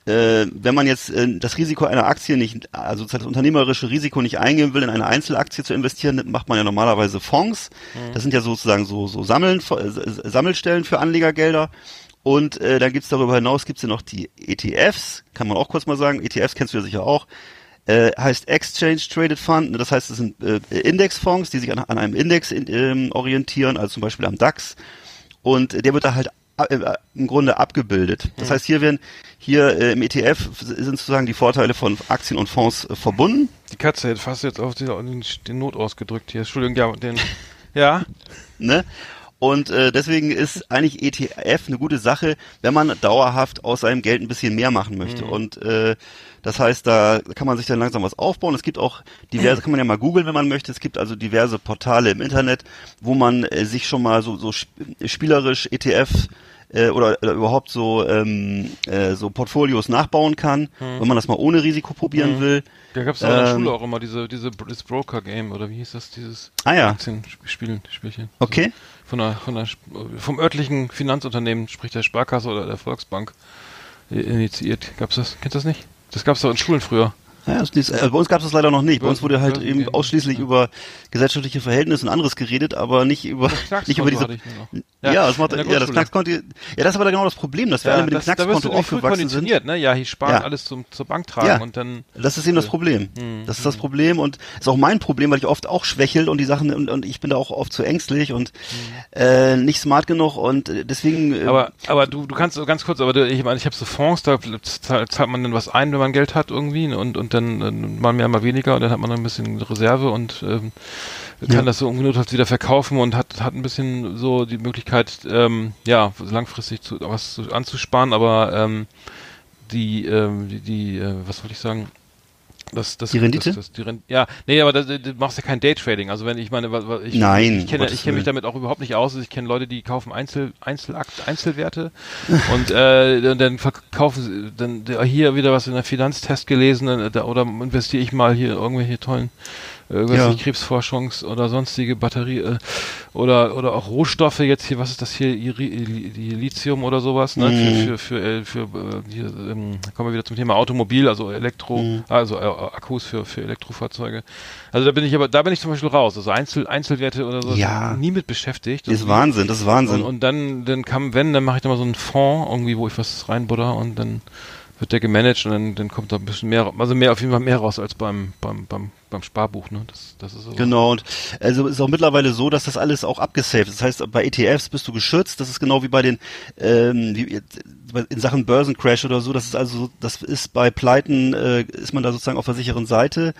äh, wenn man jetzt äh, das Risiko einer Aktie nicht, also das unternehmerische Risiko nicht eingehen will, in eine Einzelaktie zu investieren, macht man ja normalerweise Fonds. Das sind ja sozusagen so, so Sammeln, äh, Sammelstellen für Anlegergelder. Und äh, dann gibt's darüber hinaus gibt's ja noch die ETFs, kann man auch kurz mal sagen. ETFs kennst du ja sicher auch. Äh, heißt Exchange Traded Fund. Das heißt, es sind äh, Indexfonds, die sich an, an einem Index in, ähm, orientieren, also zum Beispiel am DAX. Und der wird da halt im Grunde abgebildet. Das heißt, hier werden hier äh, im ETF sind sozusagen die Vorteile von Aktien und Fonds äh, verbunden. Die Katze hat fast jetzt auf den, den Not ausgedrückt hier. Entschuldigung, ja, den. Ja, Ne? Und äh, deswegen ist eigentlich ETF eine gute Sache, wenn man dauerhaft aus seinem Geld ein bisschen mehr machen möchte. Und äh, das heißt, da kann man sich dann langsam was aufbauen. Es gibt auch diverse, kann man ja mal googeln, wenn man möchte. Es gibt also diverse Portale im Internet, wo man äh, sich schon mal so, so sp spielerisch ETF äh, oder, oder überhaupt so ähm, äh, so Portfolios nachbauen kann, wenn man das mal ohne Risiko probieren will. da gab's auch in der Ähm, Schule auch immer diese, diese das Broker Game oder wie hieß das, dieses Ah ja. Aktienspielen, Spielchen. Okay. Von der, von der, vom örtlichen Finanzunternehmen, sprich der Sparkasse oder der Volksbank, äh, initiiert. Gab's das? Kennst du das nicht? Das gab's doch in Schulen früher. Ja, äh, bei uns gab es das leider noch nicht. Bei uns wurde halt eben ausschließlich ja. über gesellschaftliche Verhältnisse und anderes geredet, aber nicht über nicht über diese. Ja, Ja, das macht ja das. Knackskonto. Ja, das ist aber genau das Problem, dass wir alle mit dem das, da wirst Knackskonto aufgewachsen sind. ne? Ja, hier sparen alles zum, zur Bank tragen und dann Das ist eben das Problem. Hm, Das ist das Problem und ist auch mein Problem, weil ich oft auch schwächel und die Sachen und, und ich bin da auch oft zu ängstlich und äh, nicht smart genug und äh, deswegen. Äh, Hm. Aber, aber du, du kannst ganz kurz, aber du, ich meine, ich habe so Fonds, da zahlt, zahlt man dann was ein, wenn man Geld hat irgendwie und, und dann äh, mal mehr, mal weniger und dann hat man ein bisschen Reserve und ähm, kann Ja. das so ungenutzt wieder verkaufen und hat, hat ein bisschen so die Möglichkeit, ähm, ja, langfristig zu, was zu, anzusparen, aber ähm, die, ähm, die, die äh, was wollte ich sagen? Das, das, Die Rendite? Das, das, die Ren ja, nee, aber das, du machst ja kein Daytrading. Also wenn ich meine, ich, Nein, ich kenne ich kenne mich damit auch überhaupt nicht aus. Also Ich kenne Leute, die kaufen Einzel Einzelakt Einzelwerte und äh, und dann verkaufen sie dann hier wieder was in der Finanztest gelesen äh, oder investiere ich mal hier irgendwelche tollen irgendwelche Ja. Krebsforschungs oder sonstige Batterie äh, oder oder auch Rohstoffe jetzt hier was ist das hier Lithium oder sowas ne Mhm. für für für, äh, für äh, hier ähm, kommen wir wieder zum Thema Automobil also Elektro Mhm. also äh, Akkus für für Elektrofahrzeuge also da bin ich aber da bin ich zum Beispiel raus also Einzel Einzelwerte oder so Ja. nie mit beschäftigt das ist Wahnsinn, das ist Wahnsinn. und, und dann, dann kam, wenn, dann mache ich da mal so einen Fonds irgendwie, wo ich was reinbutter und dann wird der gemanagt und dann, dann kommt da ein bisschen mehr, also mehr auf jeden Fall mehr raus als beim, beim, beim, beim Sparbuch, ne? Das, das ist so. Genau, und also ist auch mittlerweile so, dass das alles auch abgesaved ist. Das heißt, bei ETFs bist du geschützt. Das ist genau wie bei den ähm, wie, in Sachen Börsencrash oder so. Das ist also, das ist bei Pleiten äh, ist man da sozusagen auf der sicheren Seite.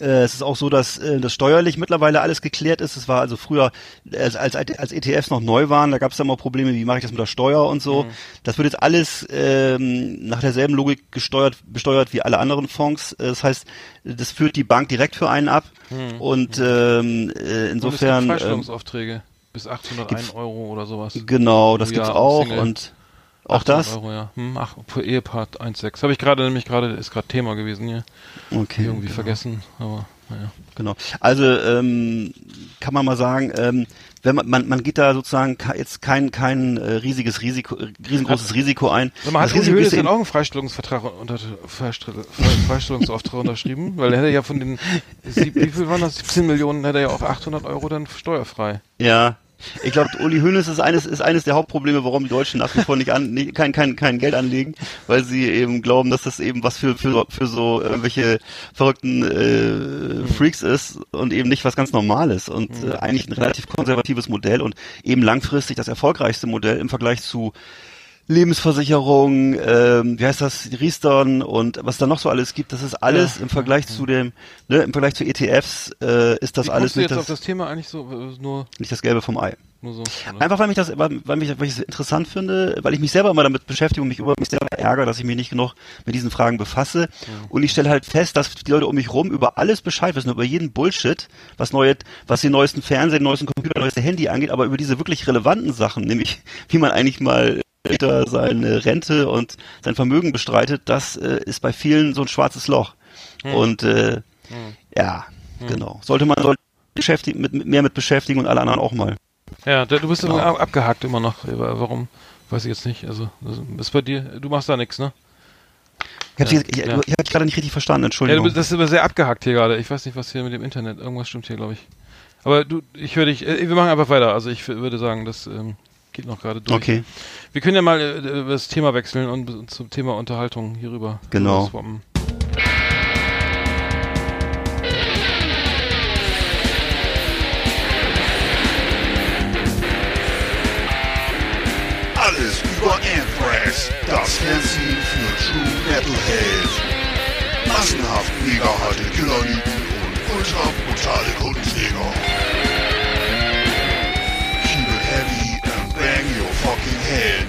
Äh, es ist auch so, dass äh, das steuerlich mittlerweile alles geklärt ist. Es war also früher, als, als, als ETFs noch neu waren, da gab es dann mal Probleme, wie mache ich das mit der Steuer und so. Das wird jetzt alles ähm, nach derselben Logik gesteuert, besteuert wie alle anderen Fonds. Äh, Das heißt, das führt die Bank direkt für einen ab. Und ähm, äh, Und es gibt insofern ähm, Freistellungsaufträge bis 801 Euro oder sowas. genau, das gibt's Jahr auch Single. und auch 800 das. Euro, ja. Hm, ach, für Ehepaar 1,6. Habe ich gerade nämlich gerade, ist gerade Thema gewesen hier. Okay, Irgendwie genau. vergessen, aber naja. Genau. Also ähm, kann man mal sagen, ähm, wenn man, man man geht da sozusagen jetzt kein kein äh, riesiges Risiko, äh, riesengroßes Risiko ein. Mal, hat Risiko Hoeneß ist dann auch einen Freistellungsvertrag unter, Freistellungsauftrag unterschrieben? Weil er hätte ja von den, sieb- wie viel waren das? 17 Millionen, hätte er ja auch 800 Euro dann steuerfrei. Ja. Ich glaube, Uli Hoeneß ist eines, ist eines der Hauptprobleme, warum die Deutschen nach wie vor nicht, an, nicht kein, kein, kein Geld anlegen, weil sie eben glauben, dass das eben was für, für, für so irgendwelche verrückten äh, Freaks ist und eben nicht was ganz Normales und äh, eigentlich ein relativ konservatives Modell und eben langfristig das erfolgreichste Modell im Vergleich zu Lebensversicherung, ähm, wie heißt das, Riestern und was da noch so alles gibt, das ist alles Ja. im Vergleich zu dem, ne, im Vergleich zu ETFs äh, ist das Wie alles du nicht jetzt das, auf das Thema eigentlich so, äh, nur, nicht das Gelbe vom Ei. nur so? oder? Einfach weil mich das, weil, weil mich, weil ich es interessant finde, weil ich mich selber immer damit beschäftige und mich über mich selber ärgere, dass ich mich nicht genug mit diesen Fragen befasse. Und ich stelle halt fest, dass die Leute um mich rum über alles Bescheid wissen, über jeden Bullshit, was neue, was den neuesten Fernseher, den neuesten Computer, neueste Handy angeht, aber über diese wirklich relevanten Sachen, nämlich wie man eigentlich mal später seine Rente und sein Vermögen bestreitet, das äh, ist bei vielen so ein schwarzes Loch. Und äh, ja, genau. Sollte man sollte beschäftigen, mit, mehr mit beschäftigen und alle anderen auch mal. Ja, du bist Genau. immer abgehakt immer noch. Warum? Weiß ich jetzt nicht. Also, das ist bei dir, du machst da nichts, ne? Ich habe Ja, ich, ich, ja. ich hab dich gerade nicht richtig verstanden, Ja, Entschuldigung. du bist, das ist immer sehr abgehakt hier gerade. Ich weiß nicht, was hier mit dem Internet, irgendwas stimmt hier, glaube ich. Aber du, ich höre dich, äh, wir machen einfach weiter. Also ich würde sagen, das ähm, geht noch gerade durch. okay, Wir können ja mal äh, über das Thema wechseln und zum Thema Unterhaltung hierüber Genau. rüber swappen. Alles über Anthrax, das Fernsehen für True Metalhead. Massenhaft mega harte Killerlieben und ultra brutale Kundenjäger. Head.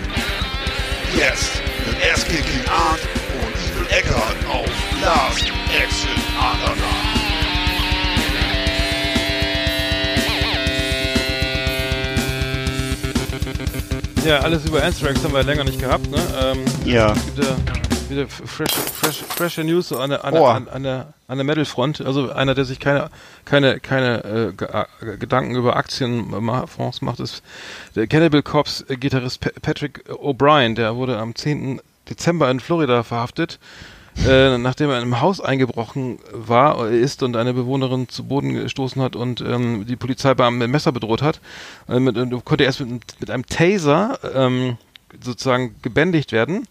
Jetzt mit Ass-Kicking Art und Evil Eckart auf Last Exit Underground. Ja, alles über Anthrax haben wir länger nicht gehabt, ne? Ähm, ja, wieder, wieder fresh, fresh, fresher News so an der, an, der, Oh. an, an der, an der Metal-Front. Also einer, der sich keine, keine, keine äh, äh, Gedanken über Aktienfonds macht, ist der Cannibal Corps Gitarrist Pa- Patrick O'Brien. Der wurde am 10. Dezember in Florida verhaftet. äh, nachdem er in einem Haus eingebrochen war, äh, ist und eine Bewohnerin zu Boden gestoßen hat und ähm, die Polizeibeamten mit Messer bedroht hat, äh, mit, äh, konnte er erst mit, mit einem Taser ähm, sozusagen gebändigt werden.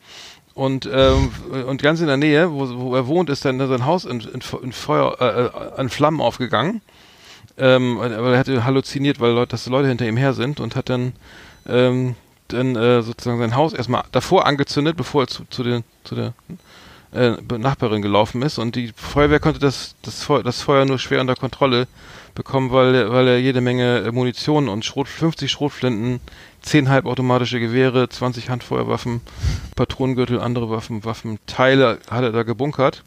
Und, ähm, und ganz in der Nähe, wo, wo er wohnt, ist dann sein Haus in, in, in Feuer, äh, an Flammen aufgegangen. Ähm, er hatte halluziniert, weil Leute, dass Leute hinter ihm her sind und hat dann, ähm, dann äh, sozusagen sein Haus erstmal davor angezündet, bevor er zu, zu, den, zu der äh, Nachbarin gelaufen ist. Und die Feuerwehr konnte das, das, Feuer, das Feuer nur schwer unter Kontrolle bekommen, weil, weil er jede Menge Munition und Schrot, 50 Schrotflinten, 10 halbautomatische Gewehre, 20 Handfeuerwaffen, Patronengürtel, andere Waffen, Waffenteile hat er da gebunkert.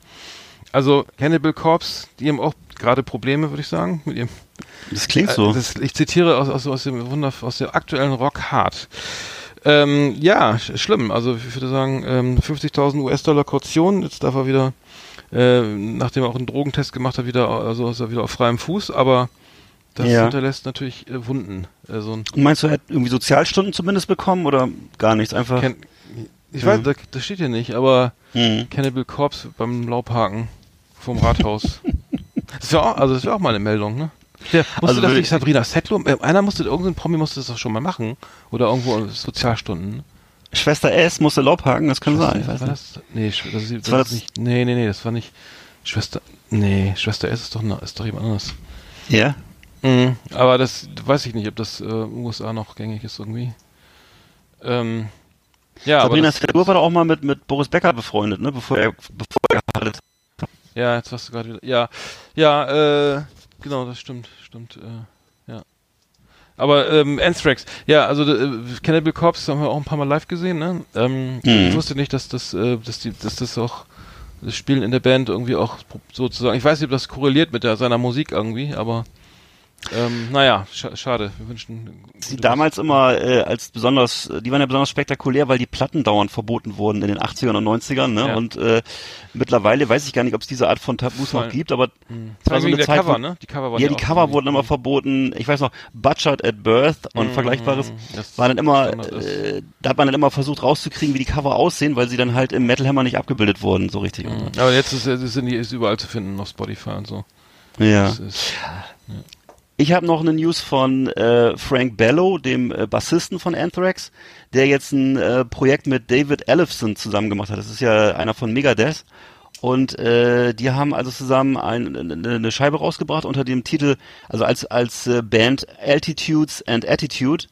Also Cannibal Corpse, die haben auch gerade Probleme, würde ich sagen, mit ihrem. Das klingt so. Äh, das, ich zitiere aus, aus, aus dem Wunder, aus dem aktuellen Rock Hard. Ähm, ja, sch schlimm. Also ich würde sagen, ähm, 50.000 US-Dollar Kaution. Jetzt darf er wieder, äh, nachdem er auch einen Drogentest gemacht hat, wieder, also ist er wieder auf freiem Fuß. Aber das Ja. hinterlässt natürlich äh, Wunden. So ein Und meinst du, er hat irgendwie Sozialstunden zumindest bekommen oder gar nichts? Einfach. Ken ich Ja. weiß, da, das steht hier nicht, aber Hm. Cannibal Corpse beim Laubhaken vom Rathaus. das wäre auch, also das wäre auch mal eine Meldung, ne? Der, musste Also das nicht Sabrina Settler? Äh, einer musste, irgendein Promi musste das doch schon mal machen. Oder irgendwo Sozialstunden. Schwester S musste Laubhaken, das kann sein. Ich weiß war nicht. das? Nee, das, ist- das, war das- nicht. Nee, nee, nee, das war nicht. Schwester. Nee, Schwester S ist doch, ist doch jemand anderes. Ja. Mhm, aber das weiß ich nicht, ob das äh, USA noch gängig ist irgendwie. Ähm, ja, Sabrina Settler war doch auch mal mit, mit Boris Becker befreundet, ne? Bevor er, bevor er geheiratet hat. Ja, jetzt warst du gerade wieder. Ja, ja, äh, genau, das stimmt, stimmt, äh, ja. Aber ähm, Anthrax, ja, also äh, Cannibal Corpse haben wir auch ein paar Mal live gesehen, ne? Ähm, Mhm. Ich wusste nicht, dass das, äh, dass die, dass das auch das Spielen in der Band irgendwie auch sozusagen. Ich weiß nicht, ob das korreliert mit der, seiner Musik irgendwie, aber ähm, naja, scha schade. Wir wünschen. Die damals immer äh, als besonders, die waren ja besonders spektakulär, weil die Platten dauernd verboten wurden in den 80ern und 90ern, ne? Ja. Und äh, mittlerweile weiß ich gar nicht, ob es diese Art von Tabus noch gibt, aber Mhm. war so eine Zeit, Cover, ne? Die Cover waren ja, die auch Cover wurden immer verboten. Ich weiß noch, Butchered at Birth und Mhm, Vergleichbares das war dann immer, äh, da hat man dann immer versucht rauszukriegen, wie die Cover aussehen, weil sie dann halt im Metal Hammer nicht abgebildet wurden, so richtig. Mhm. Aber jetzt ist, sind die, ist überall zu finden auf Spotify und so. Ja. Das ist, Ich habe noch eine News von äh, Frank Bellow, dem äh, Bassisten von Anthrax, der jetzt ein äh, Projekt mit David Ellefson zusammen gemacht hat. Das ist ja einer von Megadeth. Und äh, die haben also zusammen ein, eine Scheibe rausgebracht unter dem Titel, also als als äh, Band Altitudes and Attitude.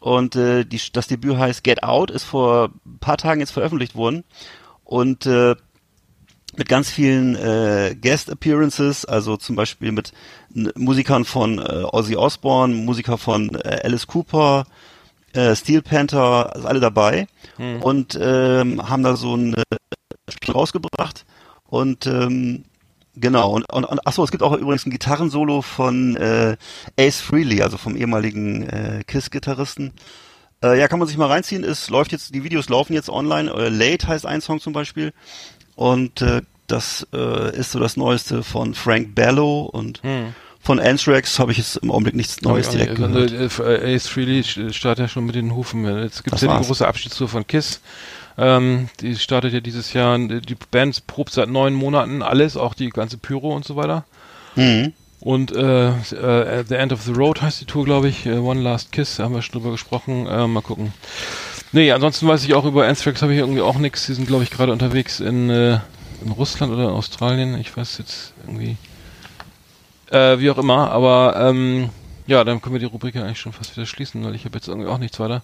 Und äh, die, das Debüt heißt Get Out, ist vor ein paar Tagen jetzt veröffentlicht worden. Und äh, mit ganz vielen äh, Guest Appearances, also zum Beispiel mit Musikern von äh, Ozzy Osbourne, Musiker von äh, Alice Cooper, äh, Steel Panther, also alle dabei und ähm, haben da so ein Spiel rausgebracht und ähm, genau und, und, und achso, es gibt auch übrigens ein Gitarrensolo von äh, Ace Frehley, also vom ehemaligen äh, Kiss-Gitarristen. Äh, ja, kann man sich mal reinziehen. Es läuft jetzt, die Videos laufen jetzt online. Äh, Late heißt ein Song zum Beispiel. Und äh, das äh, ist so das Neueste von Frank Bellow und hm. Von Anthrax habe ich jetzt im Augenblick nichts Neues direkt also, gehört. äh, Ace Frehley startet ja schon mit den Hufen. Jetzt gibt es ja die große Abschiedstour von Kiss. Ähm, die startet ja dieses Jahr, die Band probt seit neun Monaten alles, auch die ganze Pyro und so weiter. Mhm. Und äh, äh, The End of the Road heißt die Tour, glaube ich. Äh, One Last Kiss, da haben wir schon drüber gesprochen. Äh, mal gucken. Nee, ansonsten weiß ich auch über Anthrax habe ich irgendwie auch nichts. Die sind, glaube ich, gerade unterwegs in, äh, in Russland oder in Australien. Ich weiß jetzt irgendwie. Äh, wie auch immer, aber ähm, ja, dann können wir die Rubrik ja eigentlich schon fast wieder schließen, weil ich habe jetzt irgendwie auch nichts weiter.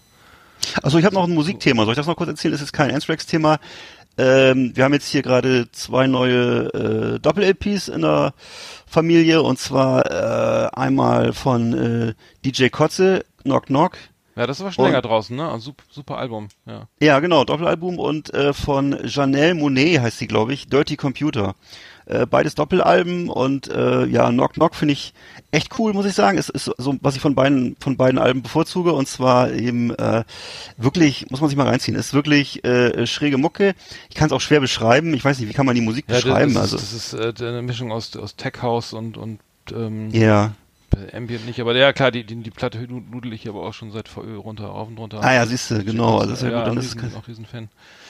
Also ich habe noch ein Musikthema. Soll ich das noch kurz erzählen? Das ist kein Anthrax-Thema. Ähm, wir haben jetzt hier gerade zwei neue äh, Doppel-LPs in der Familie und zwar äh, einmal von äh, DJ Kotze, Knock Knock. Ja, das ist aber schon länger draußen, ne? Also, super, super Album, ja. Ja, genau, Doppelalbum und äh, von Janelle Monet heißt sie, glaube ich, Dirty Computer. Äh, beides Doppelalben und äh, ja, Knock Knock finde ich echt cool, muss ich sagen. Es ist so, was ich von beiden von beiden Alben bevorzuge und zwar eben äh, wirklich, muss man sich mal reinziehen, ist wirklich äh, schräge Mucke. Ich kann es auch schwer beschreiben. Ich weiß nicht, wie kann man die Musik Ja, beschreiben? das, also ist, das ist äh, eine Mischung aus, aus Tech House und, und ähm, ja, Ambient nicht, aber ja klar, die, die, die Platte nudel ich aber auch schon seit VÖ runter, rauf und runter. Ah ja, siehst du, genau. Also ist ja, ja, gut, dann riesen, ist auch riesen Fan.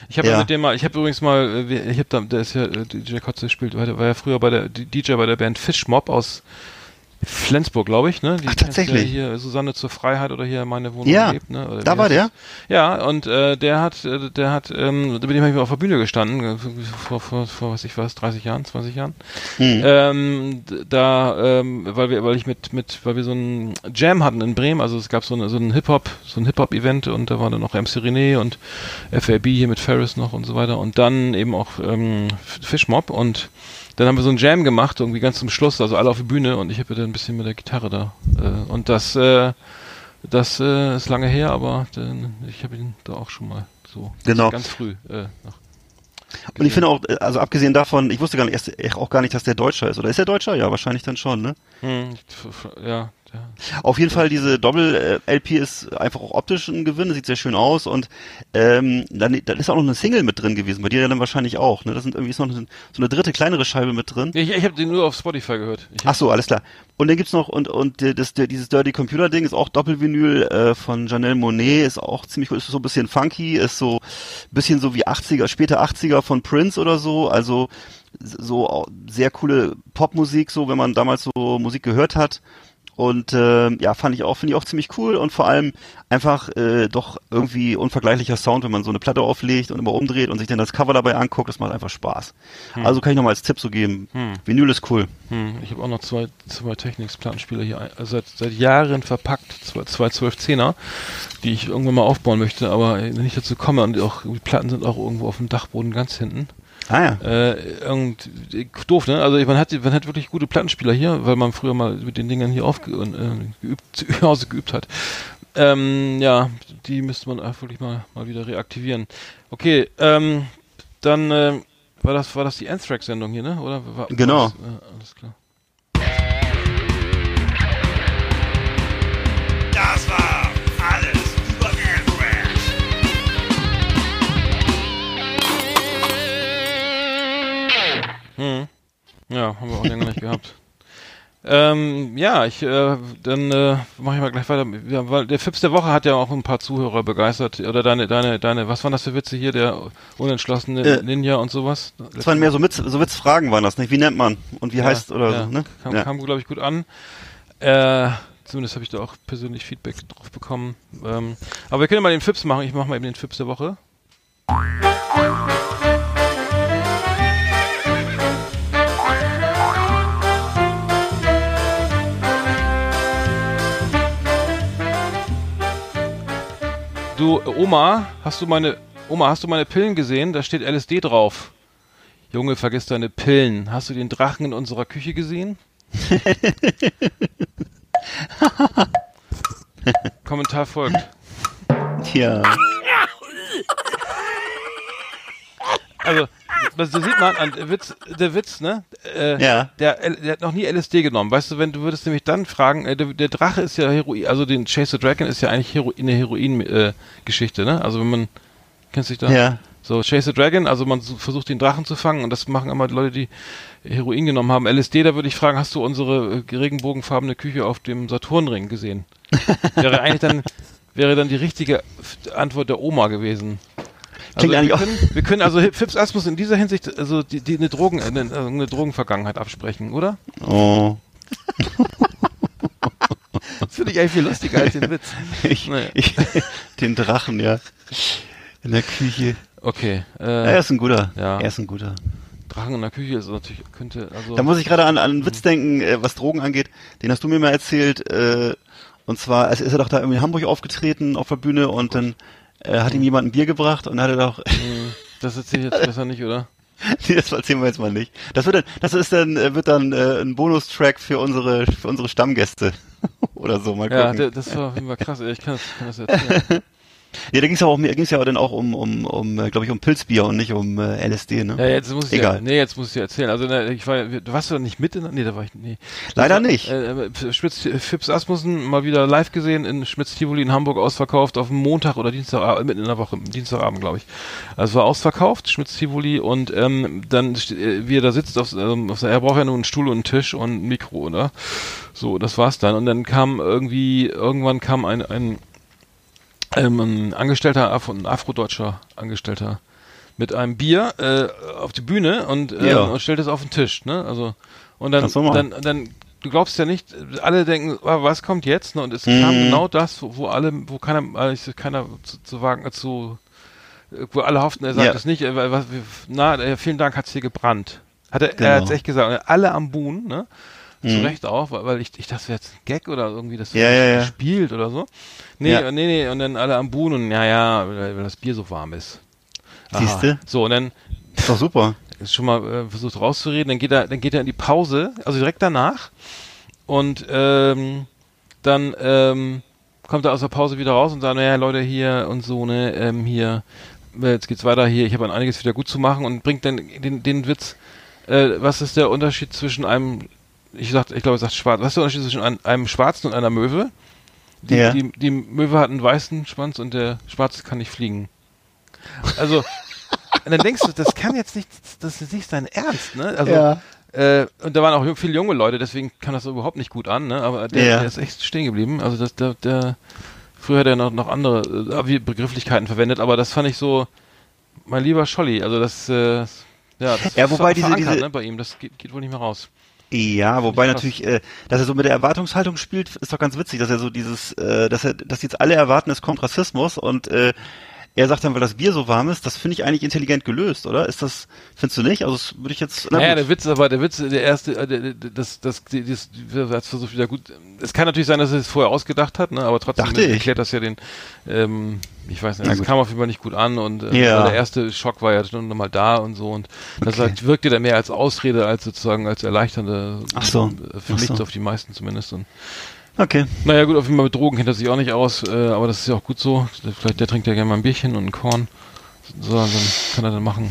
Ich habe Ja. mit dem mal, ich habe übrigens mal, äh, ich habe da, der ist ja äh, DJ Kotze spielt, war, ja früher bei der DJ bei der Band Fishmob aus Flensburg, glaube ich, ne? Die Ach, tatsächlich? Hier Susanne zur Freiheit oder hier meine Wohnung Ja, lebt, ne? Oder da war der? Ja, und äh, der hat, äh, der hat, ähm, mit dem habe ich mal auf der Bühne gestanden, äh, vor, vor, vor was ich weiß, 30 Jahren, 20 Jahren. Hm. Ähm, da, ähm, weil wir, weil ich mit, mit, weil wir so einen Jam hatten in Bremen, also es gab so, eine, so ein Hip-Hop, so ein Hip-Hop-Event und da war dann noch MC René und FAB hier mit Ferris noch und so weiter und dann eben auch ähm, Fishmob und dann haben wir so einen Jam gemacht, irgendwie ganz zum Schluss, also alle auf der Bühne und ich habe dann ein bisschen mit der Gitarre da. Äh, und das, äh, das äh, ist lange her, aber dann, ich habe ihn da auch schon mal so Genau. ganz früh äh, noch. Und ich finde auch, äh, also abgesehen davon, ich wusste gar nicht, erst, auch gar nicht, dass der Deutscher ist. Oder ist der Deutscher? Ja, wahrscheinlich dann schon, ne? Hm, ja, ja. Auf jeden Fall, diese Doppel-LP ist einfach auch optisch ein Gewinn, sieht sehr schön aus und ähm, dann, dann ist auch noch eine Single mit drin gewesen, bei dir dann wahrscheinlich auch, ne? Da sind irgendwie ist noch eine, so eine dritte, kleinere Scheibe mit drin. Ich, ich habe den nur auf Spotify gehört. Ich Ach so, alles klar. Und dann gibt's noch, und, und das, dieses Dirty Computer Ding ist auch Doppelvinyl äh, von Janelle Monet, ist auch ziemlich cool, ist so ein bisschen funky, ist so bisschen so wie 80er, später 80er von Prince oder so, also so sehr coole Popmusik, so wenn man damals so Musik gehört hat. Und ähm, ja, fand ich auch, finde ich auch ziemlich cool und vor allem einfach äh, doch irgendwie unvergleichlicher Sound, wenn man so eine Platte auflegt und immer umdreht und sich dann das Cover dabei anguckt, das macht einfach Spaß. Also kann ich nochmal als Tipp so geben. Hm. Vinyl ist cool. Hm, ich habe auch noch zwei, zwei Technics-Plattenspieler hier äh, seit, seit Jahren verpackt, zwei, zwei 12-10er, die ich irgendwann mal aufbauen möchte, aber äh, nicht dazu komme und auch die Platten sind auch irgendwo auf dem Dachboden ganz hinten. Ah ja. Äh, irgend, doof, ne? Also man hat, man hat wirklich gute Plattenspieler hier, weil man früher mal mit den Dingern hier aufge und, äh, geübt, zu Hause geübt hat. Ähm, ja, die müsste man auch wirklich mal, mal wieder reaktivieren. Okay, ähm, dann äh, war das war das die Anthrax-Sendung hier, ne? Oder war, war Genau. Das, äh, alles klar. Hm. Ja, haben wir auch länger nicht gehabt. Ähm, ja, ich, äh, dann äh, mache ich mal gleich weiter. Ja, weil der Fips der Woche hat ja auch ein paar Zuhörer begeistert. Oder deine, deine, deine, was waren das für Witze hier? Der unentschlossene Äh, Ninja und sowas? Das waren mehr so, mit, so Witzfragen waren das, nicht? Wie nennt man? Und wie Ja, heißt oder ja, so, ne? Kam, ja. kam glaube ich, gut an. Äh, zumindest habe ich da auch persönlich Feedback drauf bekommen. Ähm, aber wir können mal den Fips machen. Ich mache mal eben den Fips der Woche. Du, Oma, hast du meine, Oma, hast du meine Pillen gesehen? Da steht LSD drauf. Junge, vergiss deine Pillen. Hast du den Drachen in unserer Küche gesehen? Kommentar folgt. ja. Also, das, das sieht man an der Witz, der Witz, ne? Äh, Ja. Der, der hat noch nie LSD genommen. Weißt du, wenn du würdest nämlich dann fragen, äh, der, der Drache ist ja Heroin, also den Chase the Dragon ist ja eigentlich Hero, eine Heroin-Geschichte, äh, ne? Also wenn man, kennst du dich da? Ja. So, Chase the Dragon, also man versucht den Drachen zu fangen und das machen immer die Leute, die Heroin genommen haben. LSD, da würde ich fragen, hast du unsere äh, regenbogenfarbene Küche auf dem Saturnring gesehen? wäre eigentlich dann, wäre dann die richtige Antwort der Oma gewesen. Also Klingt eigentlich wir auch- können, wir können also Fips Asmus in dieser Hinsicht also die, die eine Drogen eine, eine Drogenvergangenheit absprechen, oder? Oh. Das finde ich eigentlich viel lustiger als den Witz. Ich, Naja. ich, den Drachen, ja. In der Küche. Okay, Ja, er äh, ist ein guter. ja. Er ist ein guter. Drachen in der Küche ist natürlich könnte also Da muss ich gerade an, an einen Witz denken, äh, was Drogen angeht. Den hast du mir mal erzählt. Äh, und zwar, also ist er doch da irgendwie in Hamburg aufgetreten auf der Bühne und dann äh, hat ihm jemand ein Bier gebracht und hat er doch, Hm, das erzähle ich jetzt besser nicht, oder? nee, das erzählen wir jetzt mal nicht. Das wird dann, das ist dann, äh, wird dann äh, ein Bonustrack für unsere, für unsere Stammgäste. Oder so, mal Ja, gucken. der, das war, war krass. ey, Ich kann das, kann das erzählen. Nee, da ging es aber auch, mir ging's ja dann auch um, um, um glaube ich, um Pilzbier und nicht um äh, LSD, ne? Ja, jetzt muss ich Egal. Ja, nee, jetzt muss ich dir erzählen. Also ne, ich war, du warst du da nicht mit in, nee, da war ich nee. Leider war, nicht. Äh, äh, Schmitz, Fips Asmussen mal wieder live gesehen in Schmitz Tivoli in Hamburg ausverkauft auf dem Montag oder Dienstag, äh, mitten in der Woche, Dienstagabend, glaube ich. Also war ausverkauft, Schmitz Tivoli und ähm, dann äh, wie er da sitzt auf, ähm, auf er braucht ja nur einen Stuhl und einen Tisch und ein Mikro, oder? So, das war's dann und dann kam irgendwie irgendwann kam ein ein ähm, ein Angestellter, Afro, ein afrodeutscher Angestellter mit einem Bier äh, auf die Bühne und, äh, Ja. und stellt es auf den Tisch, ne? Also und dann, dann, dann, du glaubst ja nicht, alle denken, ah, was kommt jetzt? Ne? Und es Mhm. kam genau das, wo, wo alle, wo keiner, eigentlich keiner zu, zu wagen, zu, wo alle hofften, er sagt Ja. es nicht, äh, was, na, vielen Dank, hat's hier gebrannt. Hat er, Genau. er hat's echt gesagt, alle am Buhn, ne? Zu Mhm. Recht auch, weil ich, ich dachte, jetzt ein Gag oder irgendwie das Ja, ja, ja. gespielt oder so. Nee, Ja. nee, nee, und dann alle am Buhn und ja, ja, weil, das Bier so warm ist. Siehste? So, und dann Ist doch super. ist schon mal äh, versucht rauszureden, dann geht er, dann geht er in die Pause, also direkt danach und ähm, dann ähm, kommt er aus der Pause wieder raus und sagt, naja, Leute, hier und so, ne, ähm, hier, äh, jetzt geht's weiter hier, ich habe einiges wieder gut zu machen und bringt dann den, den Witz, äh, was ist der Unterschied zwischen einem, ich sag, ich glaube, er sagt schwarz, was ist der Unterschied zwischen einem, Schwarzen und einer Möwe? Die, Ja. die, die Möwe hat einen weißen Schwanz und der Schwarze kann nicht fliegen. Also, und dann denkst du, das kann jetzt nicht, das ist nicht sein Ernst, ne? Also, Ja. äh, und da waren auch viele junge Leute, deswegen kam das überhaupt nicht gut an, ne? Aber der, Ja. der ist echt stehen geblieben. Also das, der, der früher hat er noch, noch andere äh, Begrifflichkeiten verwendet, aber das fand ich so, mein lieber Scholli, also das, äh, ja, das ist Ja, wobei diese- verankert, diese- ne, bei ihm, das geht, geht wohl nicht mehr raus. Ja, wobei natürlich, äh, dass er so mit der Erwartungshaltung spielt, ist doch ganz witzig, dass er so dieses, äh, dass er, dass jetzt alle erwarten, es kommt Rassismus und äh, er sagt dann, weil das Bier so warm ist, das finde ich eigentlich intelligent gelöst, oder? Ist das, findest du nicht? Also das würde ich jetzt. na Naja, der Witz aber, der Witz, der erste, äh, das, das, das, das versucht wieder gut. Es kann natürlich sein, dass er es vorher ausgedacht hat, ne, aber trotzdem Dachte erklärt das ja den, ähm, ich weiß nicht, es kam auf jeden Fall nicht gut an und äh, Ja. der erste Schock war ja schon nochmal da und so und das Okay. halt wirkte dann mehr als Ausrede als sozusagen als erleichternde, Ach so. äh, für Ach mich, so. auf die meisten zumindest. Und, Okay. naja gut, auf jeden Fall mit Drogen kennt er sich auch nicht aus, äh, aber das ist ja auch gut so. Vielleicht der trinkt ja gerne mal ein Bierchen und ein Korn. So, dann kann er dann machen.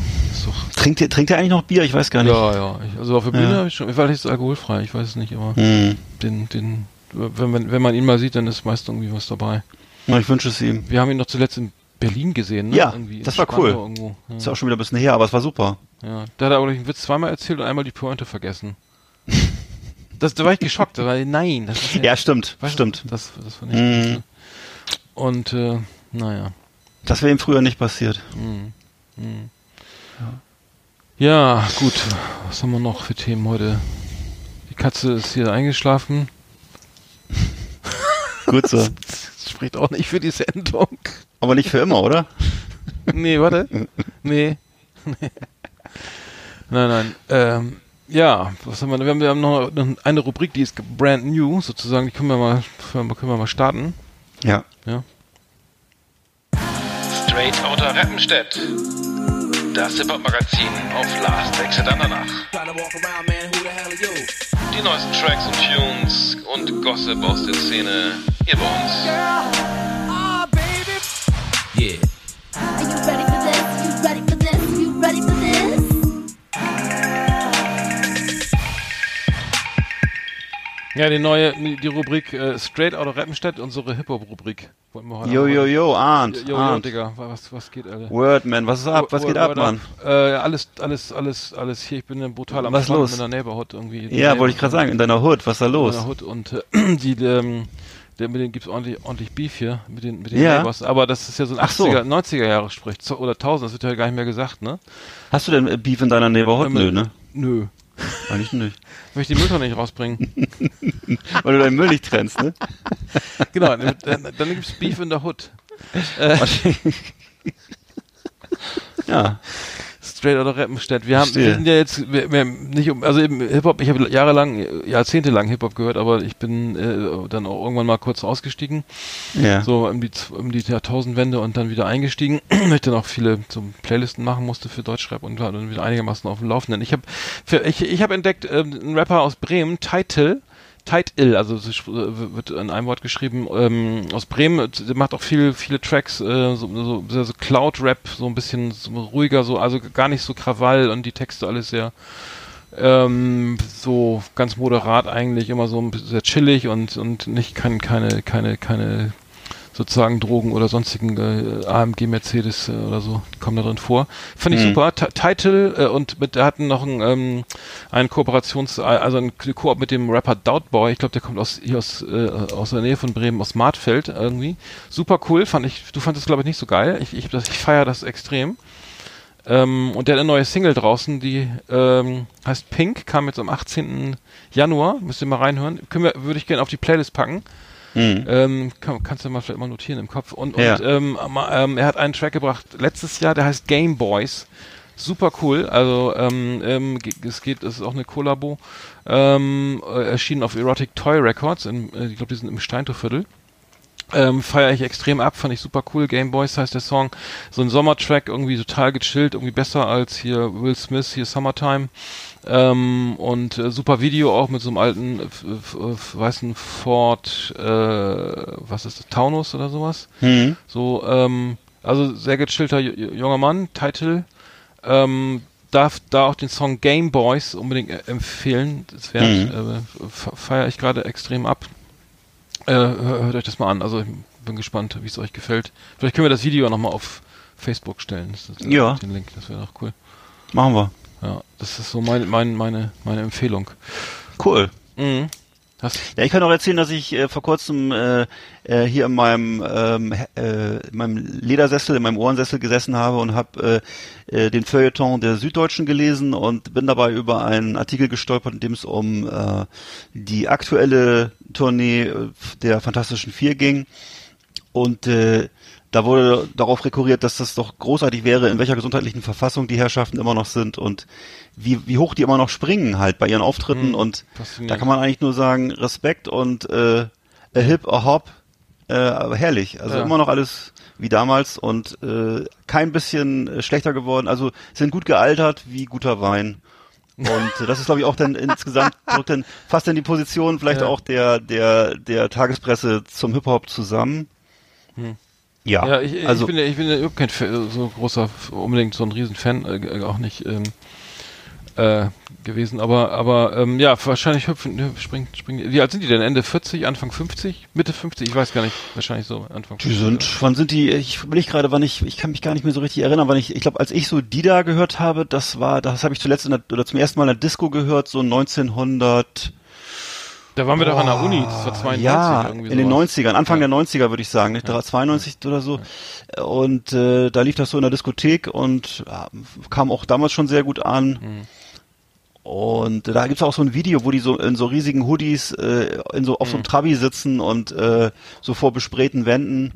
Trinkt er, trinkt er eigentlich noch Bier? Ich weiß gar nicht. ja, ja. Ich, also auf der Bühne Ja. habe ich schon, weil ist alkoholfrei, ich weiß es nicht, aber Hm. den, den, wenn man, wenn man ihn mal sieht, dann ist meist irgendwie was dabei. Na, ich wünsche es ihm. Wir haben ihn noch zuletzt in Berlin gesehen, ne? Ja, Irgendwie das war cool. Spandau Irgendwo. Ja. Ist ja auch schon wieder ein bisschen her, aber es war super. ja. Da hat er aber einen Witz zweimal erzählt und einmal die Pointe vergessen. Das, da war ich geschockt, ich, nein, das ist Ja, stimmt, weißt stimmt. Das, das war nicht Mhm. gut. Und, äh, naja. Das wäre ihm früher nicht passiert. Mhm. Mhm. Ja, gut. Was haben wir noch für Themen heute? Die Katze ist hier eingeschlafen. Gut so. Das spricht auch nicht für die Sendung. aber nicht für immer, oder? Nee, warte. Nee. Nee. Nein, nein. Ähm, ja, was haben wir? Wir haben, wir haben noch eine Rubrik, die ist brand new, sozusagen. Die können wir mal, können wir mal starten. Ja. Ja. Straight Outta Rappenstedt. Das Hip-Hop-Magazin auf Last Exit Andernach. Die neuesten Tracks und Tunes und Gossip aus der Szene hier bei uns. Yeah. Ja, die neue, die Rubrik äh, Straight Outta Rappenstedt, unsere Hip-Hop-Rubrik. Wollten wir heute Jo, jo, jo, Arndt. Jo, jo. Digga, was, was geht, Alter? Wordman, was ist ab? Was geht ab, Word Mann? Äh, alles, alles, alles, alles hier. Ich bin brutal am Was los? in der Neighborhood irgendwie. Ja, wollte ich gerade sagen, in deiner Hood, was ist da In los? meiner Hood und äh, die, ähm, der, mit denen gibt's ordentlich, ordentlich Beef hier, mit den, mit den Ja. Neighbors. Aber das ist ja so ein Ach so. 80er, 90er Jahre Sprich, oder 1000, das wird ja gar nicht mehr gesagt, ne? Hast du denn Beef in deiner Neighborhood? Ähm, Nö, ne? Nö. Eigentlich nicht. Ich möchte die Mülltonne nicht rausbringen. Weil du deinen Müll nicht trennst, ne? genau, dann, dann, gibt's Beef in der Hood. ja. Straight oder Rappenstedt. Wir haben, wir sind ja jetzt, wir, wir nicht um, also eben Hip-Hop, ich habe jahrelang, jahrzehntelang Hip-Hop gehört, aber ich bin äh, dann auch irgendwann mal kurz ausgestiegen. Ja. so um die, um die Jahrtausendwende und dann wieder eingestiegen, weil ich dann auch viele so Playlisten machen musste für Deutschrap und war dann wieder einigermaßen auf dem Laufenden. Ich habe ich, ich hab entdeckt, ähm, einen Rapper aus Bremen, Title, Tight Ill, also äh, wird in einem Wort geschrieben, ähm, aus Bremen, macht auch viel, viele Tracks, äh, so, so, so, so Cloud-Rap, so ein bisschen so ruhiger, so, also gar nicht so Krawall und die Texte alles sehr ähm, so ganz moderat eigentlich, immer so ein bisschen sehr chillig und, und nicht kein, keine, keine, keine sozusagen Drogen oder sonstigen äh, AMG Mercedes äh, oder so kommen da drin vor. Fand ich Mhm. super. T Title äh, und mit der hatten noch ein, ähm, ein Kooperations also ein Koop mit dem Rapper Doubtboy. Ich glaube, der kommt aus hier aus äh, aus der Nähe von Bremen aus Martfeld irgendwie. Super cool, fand ich. Du fandest es glaube ich nicht so geil. Ich ich, das- ich feiere das extrem. Ähm, und der hat eine neue Single draußen, die ähm, heißt Pink, kam jetzt am 18. Januar. Müsst ihr mal reinhören. Können wir, würde ich gerne auf die Playlist packen. Mhm. Ähm, kann, kannst du mal vielleicht mal notieren im Kopf. Und, Ja. und ähm, ma- ähm, er hat einen Track gebracht letztes Jahr, der heißt Game Boys. Super cool. Also ähm, ähm, es geht, es ist auch eine Kollabo. Ähm, äh, erschienen auf Erotic Toy Records. In, äh, ich glaube, die sind im Steintorviertel. Ähm, feiere ich extrem ab, fand ich super cool. Game Boys heißt der Song. So ein Sommertrack, irgendwie total gechillt, irgendwie besser als hier Will Smith, hier Summertime. Ähm, und äh, super Video auch mit so einem alten weißen Ford, äh, was ist das, Taunus oder sowas. Mhm. So, ähm, also sehr gechillter ju- ju- junger Mann, Title. Ähm, darf da auch den Song Game Boys unbedingt äh, empfehlen. Das wert, Mhm. äh, fe- feiere ich gerade extrem ab. Äh, hör- hört euch das mal an. Also ich bin gespannt, wie es euch gefällt. Vielleicht können wir das Video nochmal auf Facebook stellen. Das ist, äh, Ja. Den Link, das wäre doch cool. Machen wir. Ja, das ist so mein, mein, meine, meine Empfehlung. Cool. Mhm. Ja, ich kann auch erzählen, dass ich äh, vor kurzem äh, äh, hier in meinem, ähm, äh, in meinem Ledersessel, in meinem Ohrensessel gesessen habe und habe äh, äh, den Feuilleton der Süddeutschen gelesen und bin dabei über einen Artikel gestolpert, in dem es um äh, die aktuelle Tournee äh, der Fantastischen Vier ging. Und äh, da wurde darauf rekurriert, dass das doch großartig wäre, in welcher gesundheitlichen Verfassung die Herrschaften immer noch sind und wie, wie hoch die immer noch springen halt bei ihren Auftritten. Mhm. Und da kann man eigentlich nur sagen, Respekt und äh, a hip, a hop, äh, aber herrlich. Also Ja. immer noch alles wie damals und äh, kein bisschen äh, schlechter geworden. Also sind gut gealtert wie guter Wein. Und das ist, glaube ich, auch dann insgesamt drückt dann fast dann die Position vielleicht Ja. auch der der der Tagespresse zum Hip Hop zusammen. Ja, Ja, ich, also ich bin ja, ich bin ja überhaupt kein so großer, unbedingt so ein Riesenfan, äh, auch nicht ähm, äh, gewesen, aber aber ähm, ja, wahrscheinlich hüpfen, hüpf- springt, springen. Wie alt sind die denn? Ende 40, Anfang 50, Mitte 50? Ich weiß gar nicht. Wahrscheinlich so Anfang. Die sind, wann sind die, ich überlege gerade, wann ich, ich kann mich gar nicht mehr so richtig erinnern, wann ich, ich glaube, als ich so die da gehört habe, das war, das habe ich zuletzt in der, oder zum ersten Mal in der Disco gehört, so 1900, Da waren wir doch an der Uni. Das war 92 ja, irgendwie in den sowas. 90ern, Anfang Ja. der 90er würde ich sagen, nicht? 92 oder so. Und äh, da lief das so in der Diskothek und ja, kam auch damals schon sehr gut an. Mhm. Und da gibt's auch so ein Video, wo die so in so riesigen Hoodies äh, in so auf Mhm. so einem Trabi sitzen und äh, so vor besprayten Wänden.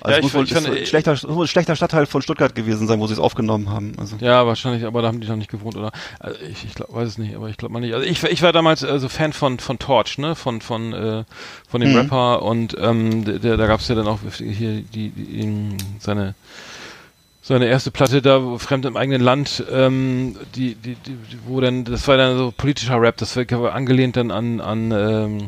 Also Ja, ich muss wohl ich ein schlechter, ein schlechter Stadtteil von Stuttgart gewesen sein, wo sie es aufgenommen haben. Also. Ja, wahrscheinlich, aber da haben die noch nicht gewohnt, oder? Also ich ich glaub, weiß es nicht, aber ich glaube mal nicht. Also ich, ich war damals also Fan von von Torch, ne, von von äh, von dem Mhm. Rapper und ähm, der, der, da gab's ja dann auch hier die, die in seine seine erste Platte da fremd im eigenen Land, ähm, die, die, die, wo dann das war dann so politischer Rap, das war angelehnt dann an an ähm,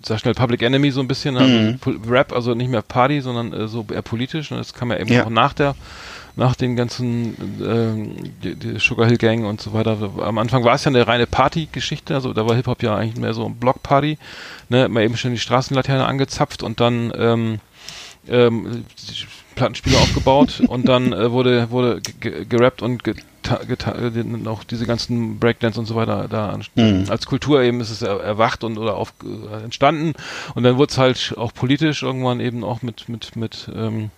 sag schnell Public Enemy so ein bisschen, also Mhm. Rap, also nicht mehr Party, sondern äh, so eher politisch. Und das kam ja eben Ja. auch nach der, nach den ganzen ähm, die, die Sugar Hill Gang und so weiter. Am Anfang war es ja eine reine Party-Geschichte, also da war Hip Hop ja eigentlich mehr so ein Block-Party, ne, mal eben schon die Straßenlaterne angezapft und dann ähm, ähm, Plattenspieler aufgebaut und dann äh, wurde wurde ge- ge- gerappt und auch diese ganzen Breakdance und so weiter da Mhm. als Kultur eben ist es er, erwacht und oder auf äh, entstanden und dann wurde es halt auch politisch irgendwann eben auch mit mit mit ähm,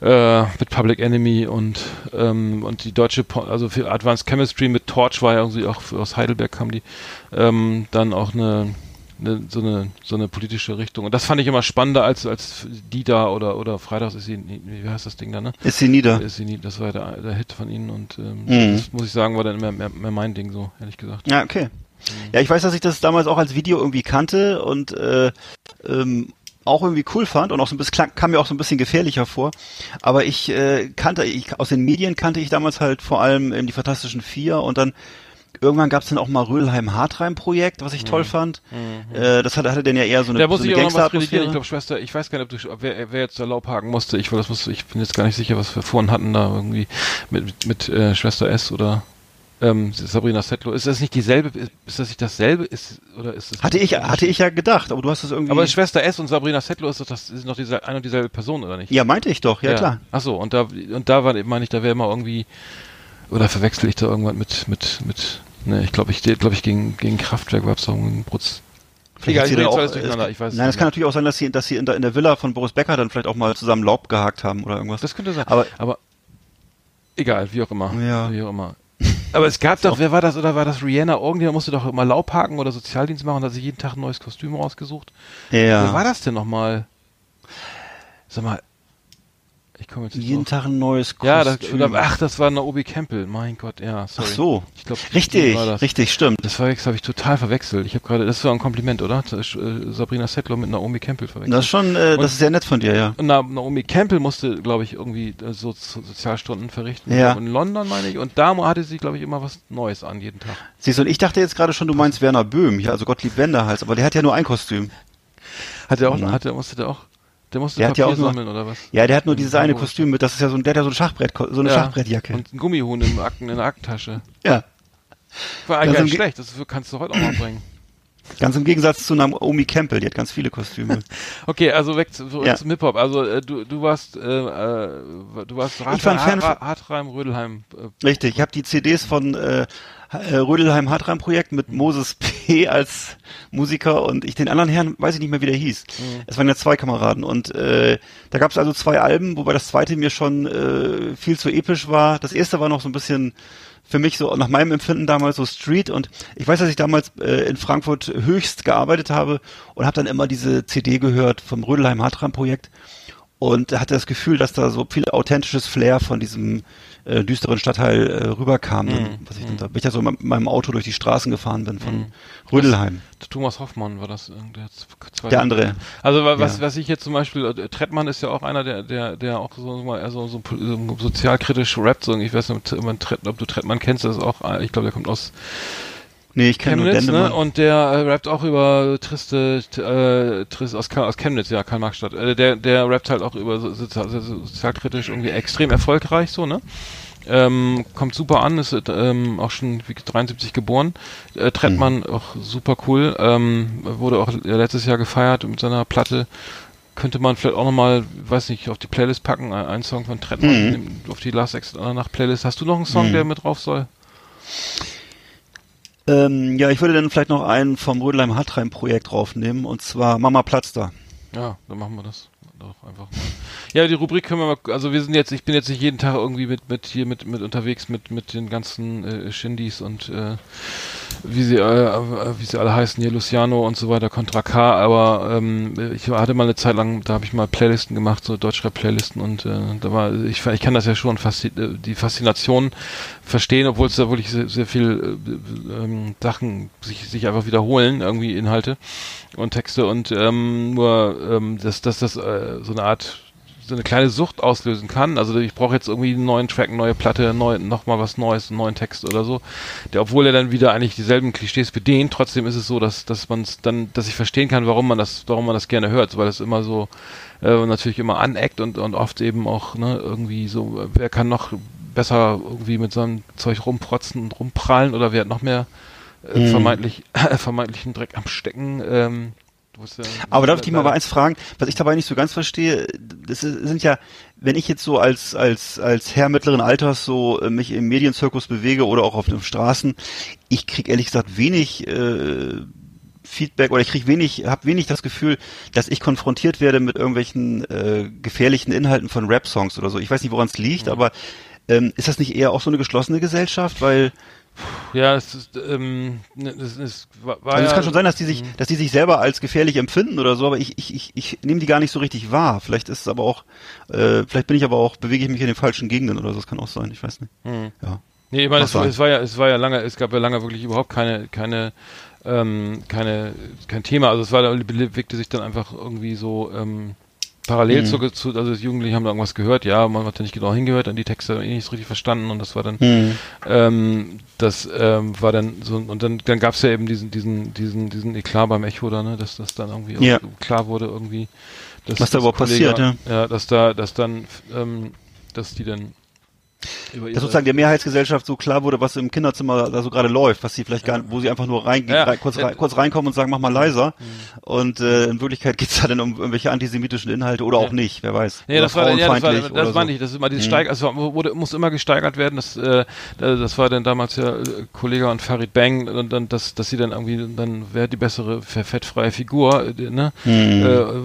äh, mit Public Enemy und ähm, und die deutsche Po- also für Advanced Chemistry mit Torch war ja irgendwie auch aus Heidelberg kam die ähm, dann auch eine eine, so eine so eine politische Richtung und das fand ich immer spannender als als die da oder oder Freitags ist sie wie heißt das Ding da ne Ist sie nieder. ist sie nie das war der, der Hit von ihnen und ähm, Mhm. das muss ich sagen war dann mehr, mehr, mehr mein Ding so ehrlich gesagt Ja, okay. Ja, ich weiß, dass ich das damals auch als Video irgendwie kannte und äh, ähm, auch irgendwie cool fand und auch so ein bisschen klang, kam mir auch so ein bisschen gefährlicher vor. Aber ich äh, kannte, ich, aus den Medien kannte ich damals halt vor allem ähm, die Fantastischen Vier und dann irgendwann gab es dann auch mal Rödelheim-Hartheim-Projekt, was ich toll fand. Äh, das hatte, hatte dann ja eher so eine, Mhm. Da muss so ich auch noch was. Ich glaube, Schwester, ich weiß gar nicht, ob du, wer, wer jetzt da Laubhaken musste. Ich, das muss, ich bin jetzt gar nicht sicher, was wir vorhin hatten da irgendwie mit, mit, mit äh, Schwester S oder ähm, Sabrina Settler. Ist das nicht dieselbe? Ist, ist das nicht dasselbe? Ist, oder ist das Hatte ich, hatte ich ja gedacht, aber du hast es irgendwie. Aber Schwester S und Sabrina Settler ist doch das ist noch diese, eine und dieselbe Person, oder nicht? ja, meinte ich doch, ja, klar. Ach so, und da, und da war, meine ich, da wäre immer irgendwie, oder verwechsel ich da irgendwann mit, mit, mit, ne, ich glaube, ich, glaube ich, gegen, gegen Kraftwerk gab es einen Brutz. Vielleicht bring's auch- alles durcheinander, ich weiß es Nein, es kann natürlich auch sein, dass sie, dass sie in der, in der Villa von Boris Becker dann vielleicht auch mal zusammen Laub gehakt haben oder irgendwas. Das könnte sein. Aber- aber egal, wie auch immer. Ja. Wie auch immer. Aber es gab doch, wer war das oder war das Rihanna? Irgendjemand musste doch immer Laubhaken oder Sozialdienst machen und hat sich jeden Tag ein neues Kostüm rausgesucht. Wer war ja. das denn nochmal? Sag mal, ich komme jetzt Jeden drauf. Tag ein neues Kostüm. Ja, das, oder, ach, das war Naomi Campbell. Mein Gott, ja, Ach sorry. so. Ich glaub, Richtig, war richtig, stimmt. Das verwechselt, habe ich total verwechselt. Ich habe gerade, das war ein Kompliment, oder? Äh, Sabrina Settler mit Naomi Campbell verwechselt. Das ist schon, äh, Und- das ist sehr nett von dir, ja. Na, Naomi Campbell musste, glaube ich, irgendwie äh, so, so Sozialstunden verrichten. Ja. In London, meine ich. Und da hatte sie, glaube ich, immer was Neues an jeden Tag. Siehst du, und ich dachte jetzt gerade schon, du meinst Werner Böhm, ja, also Gottlieb Wenderhals, aber der hat ja nur ein Kostüm. Hat er auch, Mhm. hat er, musste der auch, der musste Der hat ja Papier auch nur- sammeln oder was? Ja, der hat nur dieses eine. Kostüm mit, das ist ja so ein, der hat ja so ein Schachbrett, so eine Ja. Schachbrettjacke. Und ein Gummihuhn im Akten, in der Aktentasche. ja. War eigentlich nicht schlecht. Das kannst du heute auch mal bringen. Ganz im Gegensatz zu Naomi Campbell, die hat ganz viele Kostüme. Okay, also weg zu, Ja. zum Hip-Hop. Also äh, du, du warst, äh, äh, du warst Hartreim, Rödelheim. Äh, Richtig, ich habe die CDs von äh, äh, Rödelheim Hartreim Projekt mit Moses P. als Musiker und ich den anderen Herrn, weiß ich nicht mehr, wie der hieß. Es waren ja zwei Kameraden und äh, da gab es also zwei Alben, wobei das zweite mir schon äh, viel zu episch war. Das erste war noch so ein bisschen für mich so nach meinem Empfinden damals so Street und ich weiß, dass ich damals äh, in Frankfurt höchst gearbeitet habe und habe dann immer diese CD gehört vom Rödelheim Hartreim Projekt und hatte das Gefühl, dass da so viel authentisches Flair von diesem äh, düsteren Stadtteil äh, rüberkam, dann, was ich dann da, bin ich ja so mit meinem Auto durch die Straßen gefahren bin von Rödelheim. Thomas Hoffmann war das. äh, Der, zweite. Der andere. Also wa- was, Ja. was ich jetzt zum Beispiel, äh, Trettmann ist ja auch einer, der, der, der auch so also so, pol- so sozialkritisch rappt. So, ich weiß nicht, ob du Trettmann kennst, das ist auch, äh, ich glaube, der kommt aus Nee, ich kenne nur Chemnitz, ne? Dendemann. Und der äh, rappt auch über triste, äh, trist aus, aus Chemnitz, ja, Karl-Marx-Stadt. Äh, der, der rappt halt auch über so, sozial, so- sozialkritisch irgendwie extrem erfolgreich, so, ne? Ähm, kommt super an, ist ähm, auch schon wie 73 geboren. Äh, Trettmann auch super cool. Ähm, wurde auch letztes Jahr gefeiert mit seiner Platte. Könnte man vielleicht auch nochmal, weiß nicht, auf die Playlist packen, ein, ein Song von Trettmann Mhm. auf die Last Exit nach Playlist. Hast du noch einen Song, Mhm. der mit drauf soll? Ähm, ja, ich würde dann vielleicht noch einen vom Rödelheim Hartreim Projekt draufnehmen und zwar Mama Platz da. Ja, dann machen wir das doch einfach. Ja, die Rubrik können wir mal, also wir sind jetzt, ich bin jetzt nicht jeden Tag irgendwie mit, mit hier mit, mit unterwegs mit, mit den ganzen äh, Shindys und äh, wie sie, äh, äh, wie sie alle heißen, hier Luciano und so weiter, Contra K, aber ähm, ich hatte mal eine Zeit lang, da habe ich mal Playlisten gemacht, so Deutschrap-Playlisten und äh, da war, ich, ich kann das ja schon fasti äh, die Faszination verstehen, obwohl es da wirklich sehr, sehr viel äh, ähm, Sachen sich, sich einfach wiederholen, irgendwie Inhalte und Texte und ähm, nur, ähm, dass, dass das äh, so eine Art so eine kleine Sucht auslösen kann. Also ich brauche jetzt irgendwie einen neuen Track, eine neue Platte, neu, noch mal was Neues, einen neuen Text oder so. Der, obwohl er dann wieder eigentlich dieselben Klischees bedient, trotzdem ist es so, dass dass man es dann, dass ich verstehen kann, warum man das, warum man das gerne hört, weil das immer so äh, natürlich immer aneckt und und oft eben auch ne irgendwie so, wer kann noch besser irgendwie mit seinem Zeug rumprotzen und rumprallen oder wer hat noch mehr äh, Mhm. vermeintlich vermeintlichen Dreck am Stecken. Ähm, ja- Aber darf ich dich mal eins fragen, was ich dabei nicht so ganz verstehe, das ist- sind ja, wenn ich jetzt so als, als, als Herr mittleren Alters so äh, mich im Medienzirkus bewege oder auch auf den Straßen, ich krieg ehrlich gesagt wenig äh, Feedback oder ich krieg wenig, habe wenig das Gefühl, dass ich konfrontiert werde mit irgendwelchen äh, gefährlichen Inhalten von Rap-Songs oder so. Ich weiß nicht, woran es liegt, aber ähm, ist das nicht eher auch so eine geschlossene Gesellschaft? Weil Ja, es ist, ähm, ne, das ist, war, war also es ja, kann schon sein, dass die sich, dass die sich selber als gefährlich empfinden oder so, aber ich, ich, ich, ich nehme die gar nicht so richtig wahr. Vielleicht ist es aber auch, äh, vielleicht bin ich aber auch, bewege ich mich in den falschen Gegenden oder so, das kann auch sein, ich weiß nicht. Hm. Ja. Nee, ich meine, es, es war ja, es war ja lange, es gab ja lange wirklich überhaupt keine, keine, ähm, keine, kein Thema. Also es war, bewegte sich dann einfach irgendwie so, ähm, parallel Mhm. zu, zu, also die Jugendlichen haben da irgendwas gehört, ja, man hat ja nicht genau hingehört, an die Texte eh nicht so richtig verstanden und das war dann, Mhm. ähm, das ähm, war dann so, und dann, dann gab's ja eben diesen, diesen, diesen, diesen Eklat beim Echo da, ne, dass das dann irgendwie Ja. auch klar wurde irgendwie, dass Was da überhaupt passiert, ja, dass da, dass dann, ähm, dass die dann Dass sozusagen der Mehrheitsgesellschaft so klar wurde, was im Kinderzimmer da so gerade läuft, was sie vielleicht gar, wo sie einfach nur rein, Ja. rein, kurz, Ja. rein, kurz reinkommen und sagen, mach mal leiser. Und äh, in Wirklichkeit geht's da dann um irgendwelche antisemitischen Inhalte oder auch nicht, wer weiß. Nee, oder das war, ja, das war, frauenfeindlich das oder meine so. ich, das ist immer dieses Mhm. Steig, also wurde, muss immer gesteigert werden, das, äh, das war dann damals ja äh, Kollege und Farid Bang und dann, dass, dass sie dann irgendwie, dann wäre die bessere fe- fettfreie Figur, ne, Mhm.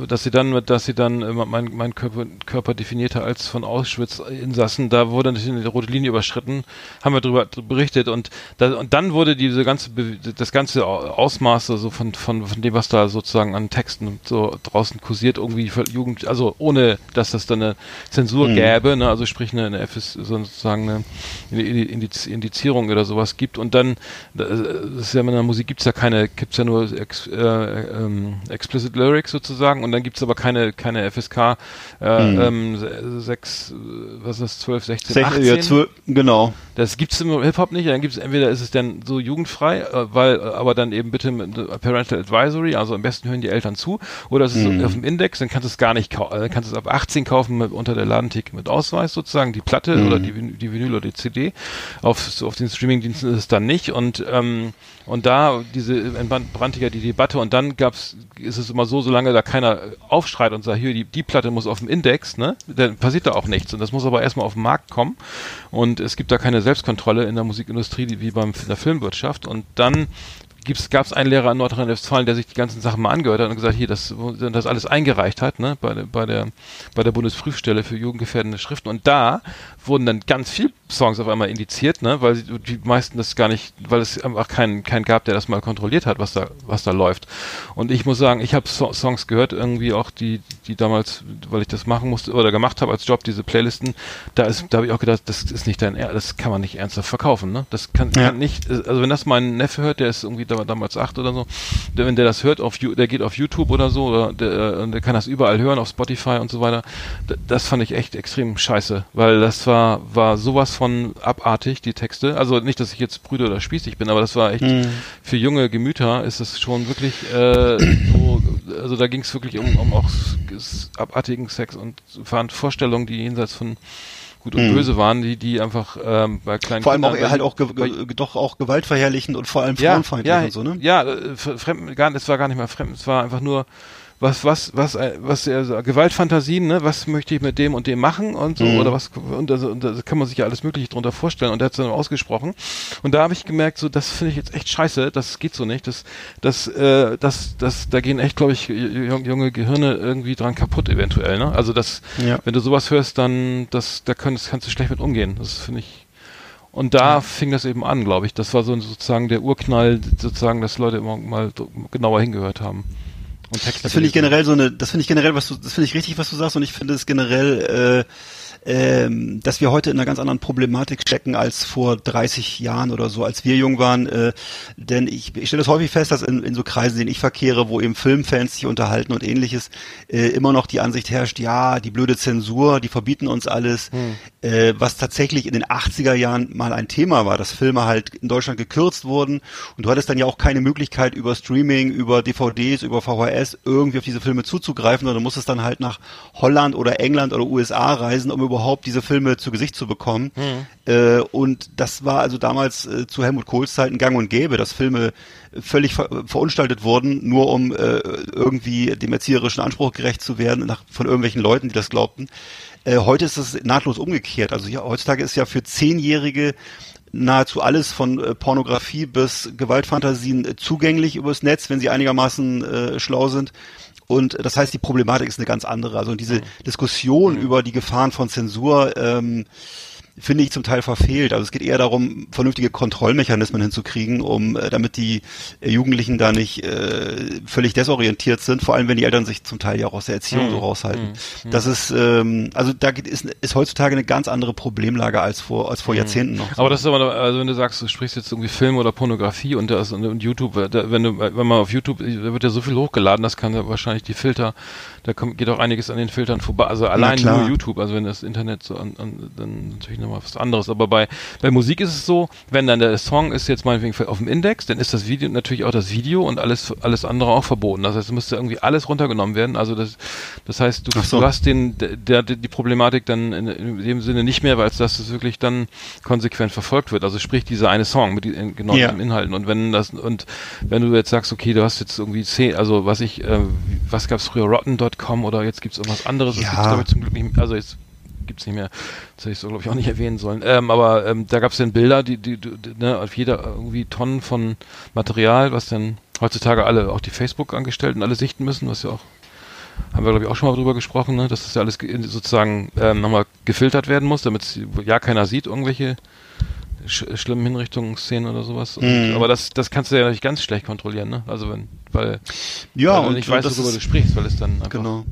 äh, dass sie dann, dass sie dann mein, mein Körper, Körper definierte als von Auschwitz Insassen, da wurde natürlich eine rote Linie überschritten, haben wir darüber berichtet und, da, und dann wurde diese ganze, das ganze Ausmaß so von, von, von dem, was da sozusagen an Texten so draußen kursiert, irgendwie für Jugend, also ohne, dass das dann eine Zensur Mhm. gäbe, ne, also sprich eine, eine FS, sozusagen eine, eine Indiz, Indizierung oder sowas gibt und dann, das ist ja in der Musik gibt's ja keine, gibt's ja nur ex, äh, ähm, explicit Lyrics sozusagen und dann gibt's aber keine, keine FSK äh, Mhm. ähm, se- sechs, äh, was ist das, 12, 16, Sech- 18? ja, zwölf- genau. Das gibt's im Hip-Hop nicht. Dann gibt's entweder ist es dann so jugendfrei, äh, weil äh, aber dann eben bitte mit äh, Parental Advisory, also am besten hören die Eltern zu, oder es ist Mhm. auf dem Index, dann kannst du es gar nicht kaufen. Dann kannst es ab 18 kaufen mit, unter der Ladentheke mit Ausweis sozusagen, die Platte Mhm. oder die, die Vinyl oder die CD. Auf, so auf den Streamingdiensten ist es dann nicht und ähm, und da diese entbrannte ja die Debatte und dann gab's ist es immer so, solange da keiner aufschreit und sagt, hier die, die Platte muss auf dem Index, ne, dann passiert da auch nichts und das muss aber erstmal auf den Markt kommen und es gibt da keine Selbstkontrolle in der Musikindustrie wie beim in der Filmwirtschaft und dann gab es einen Lehrer in Nordrhein-Westfalen, der sich die ganzen Sachen mal angehört hat und gesagt, hier, das, das alles eingereicht hat, ne, bei, bei der, bei der Bundesprüfstelle für jugendgefährdende Schriften. Und da wurden dann ganz viel Songs auf einmal indiziert, ne, weil die meisten das gar nicht, weil es einfach keinen, keinen gab, der das mal kontrolliert hat, was da, was da läuft. Und ich muss sagen, ich habe so Songs gehört, irgendwie auch die, die damals, weil ich das machen musste oder gemacht habe als Job, diese Playlisten, da ist, da habe ich auch gedacht, das ist nicht dein, das kann man nicht ernsthaft verkaufen, ne? Das kann, Ja. kann nicht, also wenn das mein Neffe hört, der ist irgendwie da, damals acht oder so, der, wenn der das hört, auf, der geht auf YouTube oder so, oder der, äh, der kann das überall hören, auf Spotify und so weiter. Das fand ich echt extrem scheiße, weil das war, war sowas von abartig, die Texte. Also nicht, dass ich jetzt brüder oder spießig bin, aber das war echt, Mhm. für junge Gemüter ist es schon wirklich äh, so, also da ging es wirklich um, um auch abartigen Sex und waren Vorstellungen, die jenseits von gut und Mhm. böse waren, die, die einfach ähm, bei kleinen Vor allem auch Kindern, halt auch bei- ge doch auch gewaltverherrlichend und vor allem ja, frauenfeindlich ja, und so, ne? Ja, äh, f- fremd, gar, es war gar nicht mal fremd, es war einfach nur was, was, was, äh, was, äh, so Gewaltfantasien, ne? Was möchte ich mit dem und dem machen und so, Mhm. oder was, und da, und da kann man sich ja alles Mögliche drunter vorstellen und er hat es dann ausgesprochen. Und da habe ich gemerkt, so, das finde ich jetzt echt scheiße, das geht so nicht, das, das, äh, das, das, da gehen echt, glaube ich, junge, Gehirne irgendwie dran kaputt eventuell, ne? Also das, Ja. wenn du sowas hörst, dann, das, da kannst, kannst du schlecht mit umgehen, das finde ich, und da fing das eben an, glaube ich. Das war so sozusagen der Urknall, sozusagen, dass Leute immer mal genauer hingehört haben. Und Texte Das finde ich generell so eine, das finde ich generell, was du, das finde ich richtig, was du sagst, und ich finde es generell, äh, ähm, dass wir heute in einer ganz anderen Problematik stecken als vor 30 Jahren oder so, als wir jung waren. Äh, denn ich, ich stelle das häufig fest, dass in, in so Kreisen, in denen ich verkehre, wo eben Filmfans sich unterhalten und ähnliches, äh, immer noch die Ansicht herrscht, ja, die blöde Zensur, die verbieten uns alles, äh, was tatsächlich in den 80er Jahren mal ein Thema war, dass Filme halt in Deutschland gekürzt wurden. Und du hattest dann ja auch keine Möglichkeit über Streaming, über DVDs, über VHS irgendwie auf diese Filme zuzugreifen, sondern du musstest dann halt nach Holland oder England oder USA reisen, um überhaupt diese Filme zu Gesicht zu bekommen. Äh, und das war also damals äh, zu Helmut Kohls Zeiten gang und gäbe, dass Filme völlig ver verunstaltet wurden, nur um äh, irgendwie dem erzieherischen Anspruch gerecht zu werden nach, von irgendwelchen Leuten, die das glaubten. Äh, heute ist es nahtlos umgekehrt. Also ja, heutzutage ist ja für Zehnjährige nahezu alles von äh, Pornografie bis Gewaltfantasien äh, zugänglich übers Netz, wenn sie einigermaßen äh, schlau sind. Und das heißt, die Problematik ist eine ganz andere. Also diese Diskussion über die Gefahren von Zensur, ähm, finde ich zum Teil verfehlt. Also es geht eher darum, vernünftige Kontrollmechanismen hinzukriegen, um äh, damit die äh, Jugendlichen da nicht äh, völlig desorientiert sind, vor allem wenn die Eltern sich zum Teil ja auch aus der Erziehung Mhm. so raushalten. Das ist, ähm, also da ist, ist heutzutage eine ganz andere Problemlage als vor, als vor Jahrzehnten noch. Aber das ist aber, also wenn du sagst, du sprichst jetzt irgendwie Film oder Pornografie und, das, und, YouTube, da, wenn du, wenn man auf YouTube, da wird ja so viel hochgeladen, das kann ja wahrscheinlich die Filter, da kommt, geht auch einiges an den Filtern vorbei. Also allein nur YouTube, also wenn das Internet so an, an dann natürlich nochmal was anderes. Aber bei, bei Musik ist es so, wenn dann der Song ist jetzt meinetwegen auf dem Index, dann ist das Video natürlich auch das Video und alles, alles andere auch verboten. Das heißt, es müsste irgendwie alles runtergenommen werden. Also das, das heißt, du, so. du hast den, der, die Problematik dann in, in dem Sinne nicht mehr, weil es das wirklich dann konsequent verfolgt wird. Also sprich dieser eine Song mit den genau Ja. den Inhalten. Und wenn das und wenn du jetzt sagst, okay, du hast jetzt irgendwie zehn, also was ich, äh, was gab's früher, Rotten.com oder jetzt gibt's irgendwas anderes, das Ja. gibt's glaube ich zum Glück nicht, also jetzt gibt's nicht mehr, das hätte ich so glaube ich auch nicht erwähnen sollen. Ähm, aber ähm, da gab's dann Bilder, die, die, die ne, auf jeder irgendwie Tonnen von Material, was dann heutzutage alle, auch die Facebook-Angestellten alle sichten müssen, was ja auch haben wir, glaube ich, auch schon mal drüber gesprochen, ne? dass das ja alles ge- sozusagen ähm, nochmal gefiltert werden muss, damit ja keiner sieht, irgendwelche sch schlimmen Hinrichtungsszenen oder sowas. Und, Mhm. Aber das, das kannst du ja nicht ganz schlecht kontrollieren, ne? Also wenn, weil, ja, weil du und nicht weißt, worüber du sprichst, weil es dann einfach Genau.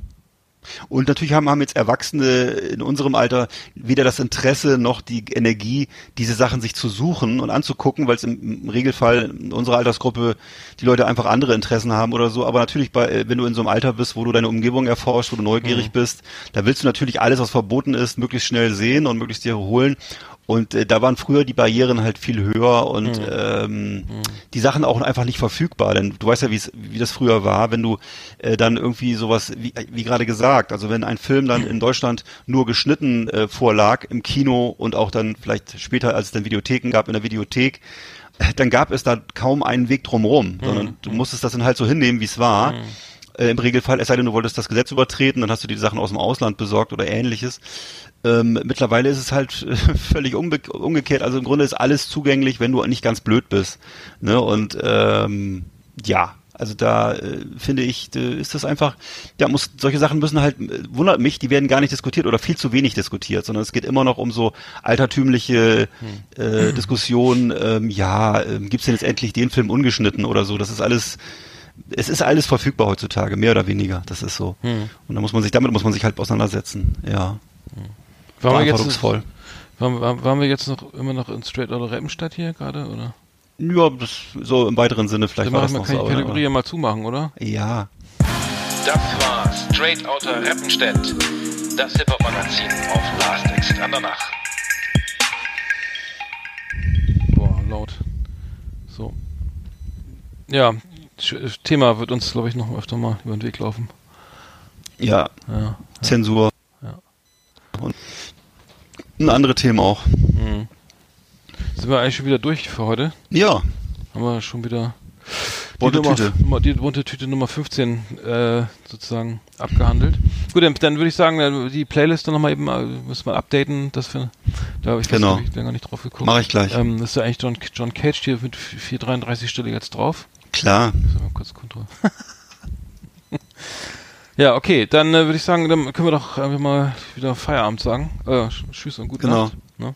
Und natürlich haben, haben jetzt Erwachsene in unserem Alter weder das Interesse noch die Energie, diese Sachen sich zu suchen und anzugucken, weil es im, im Regelfall in unserer Altersgruppe die Leute einfach andere Interessen haben oder so. Aber natürlich, bei, äh, wenn du in so einem Alter bist, wo du deine Umgebung erforschst, wo du neugierig Mhm. bist, da willst du natürlich alles, was verboten ist, möglichst schnell sehen und möglichst dir holen. Und äh, da waren früher die Barrieren halt viel höher und Mhm. ähm, die Sachen auch einfach nicht verfügbar. Denn du weißt ja, wie das früher war, wenn du äh, dann irgendwie sowas, wie, wie gerade gesagt, also wenn ein Film dann in Deutschland nur geschnitten äh, vorlag im Kino und auch dann vielleicht später, als es dann Videotheken gab, in der Videothek, äh, dann gab es da kaum einen Weg drumherum, sondern du musstest das dann halt so hinnehmen, wie es war. Äh, Im Regelfall, es sei denn, du wolltest das Gesetz übertreten, dann hast du dir die Sachen aus dem Ausland besorgt oder ähnliches. Ähm, mittlerweile ist es halt äh, völlig umgekehrt. Also im Grunde ist alles zugänglich, wenn du nicht ganz blöd bist. Ne? Und ähm, ja, also da äh, finde ich, äh, ist das einfach, ja, muss, solche Sachen müssen halt, äh, wundert mich, die werden gar nicht diskutiert oder viel zu wenig diskutiert, sondern es geht immer noch um so altertümliche äh, Diskussionen, ähm, ja, ähm, gibt's denn jetzt endlich den Film ungeschnitten oder so, das ist alles, es ist alles verfügbar heutzutage, mehr oder weniger, das ist so. Und da muss man sich, damit muss man sich halt auseinandersetzen, ja. Waren wir, jetzt, waren, waren, wir jetzt noch immer noch in Straight Outta Rappenstadt hier gerade, oder? Ja, das, so im weiteren Sinne, vielleicht Dann war machen das wir, noch kann so. die Kategorie ja mal zumachen, oder? Ja, Das war Straight Outta Rappenstedt, das Hip-Hop-Magazin auf Last Exit Andernach. Boah, laut. So. Ja, Sch- Thema wird uns, glaube ich, noch öfter mal über den Weg laufen. ja, Ja. Zensur. Ja. Und ein andere Themen auch. Mhm. Sind wir eigentlich schon wieder durch für heute? Ja, Haben wir schon wieder die, Bunte Nummer, Tüte. Nummer, die bunte Tüte Nummer 15 äh, sozusagen abgehandelt. Gut, dann, dann würde ich sagen, die Playlist dann nochmal eben, äh, müssen wir updaten, dass wir, da habe ich Genau. hab ich länger nicht drauf geguckt. Mache ich gleich. Ähm, das ist ja eigentlich John, John Cage hier mit 433 Stelle jetzt drauf. klar. Müssen wir mal kurz kontrollieren. ja, okay, dann äh, würde ich sagen, dann können wir doch einfach mal wieder Feierabend sagen. Äh, sch- tschüss und gute Genau. Nacht. Ne?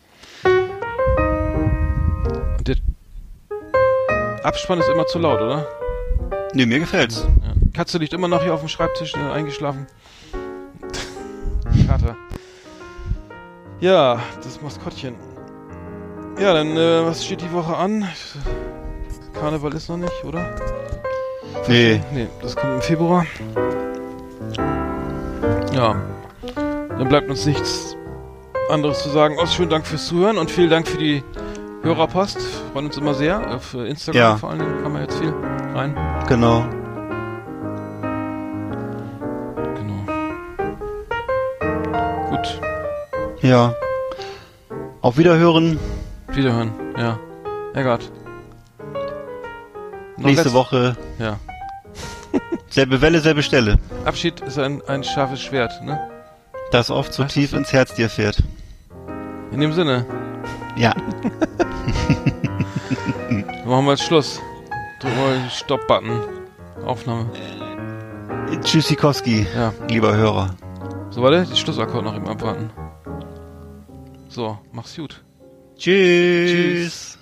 Und der Abspann ist immer zu laut, oder? Nee, mir gefällt's. Ja. Katze liegt immer noch hier auf dem Schreibtisch, äh, eingeschlafen. Kater. Ja, das Maskottchen. Ja, dann, äh, was steht die Woche an? Karneval ist noch nicht, oder? Nee, Nee, das kommt im Februar. Ja. Dann bleibt uns nichts anderes zu sagen. Aus schönen Dank fürs Zuhören und vielen Dank für die Hörerpost. Freuen uns immer sehr. Auf Instagram Ja. vor allen Dingen kann man jetzt viel rein. genau. Genau. Gut. Ja. Auf Wiederhören Wiederhören. Ja. Eggert. Nächste Woche. Ja. Selbe Welle, selbe Stelle. Abschied ist ein, ein scharfes Schwert, ne? Das oft so tief ins Herz dir fährt. In dem Sinne. Ja. Dann machen wir jetzt Schluss. Drücken wir den Stopp-Button. Aufnahme. Tschüssikowski, Ja. lieber Hörer. So, warte, die Schlussakkord noch eben abwarten. So, mach's gut. Tschüss. Tschüss.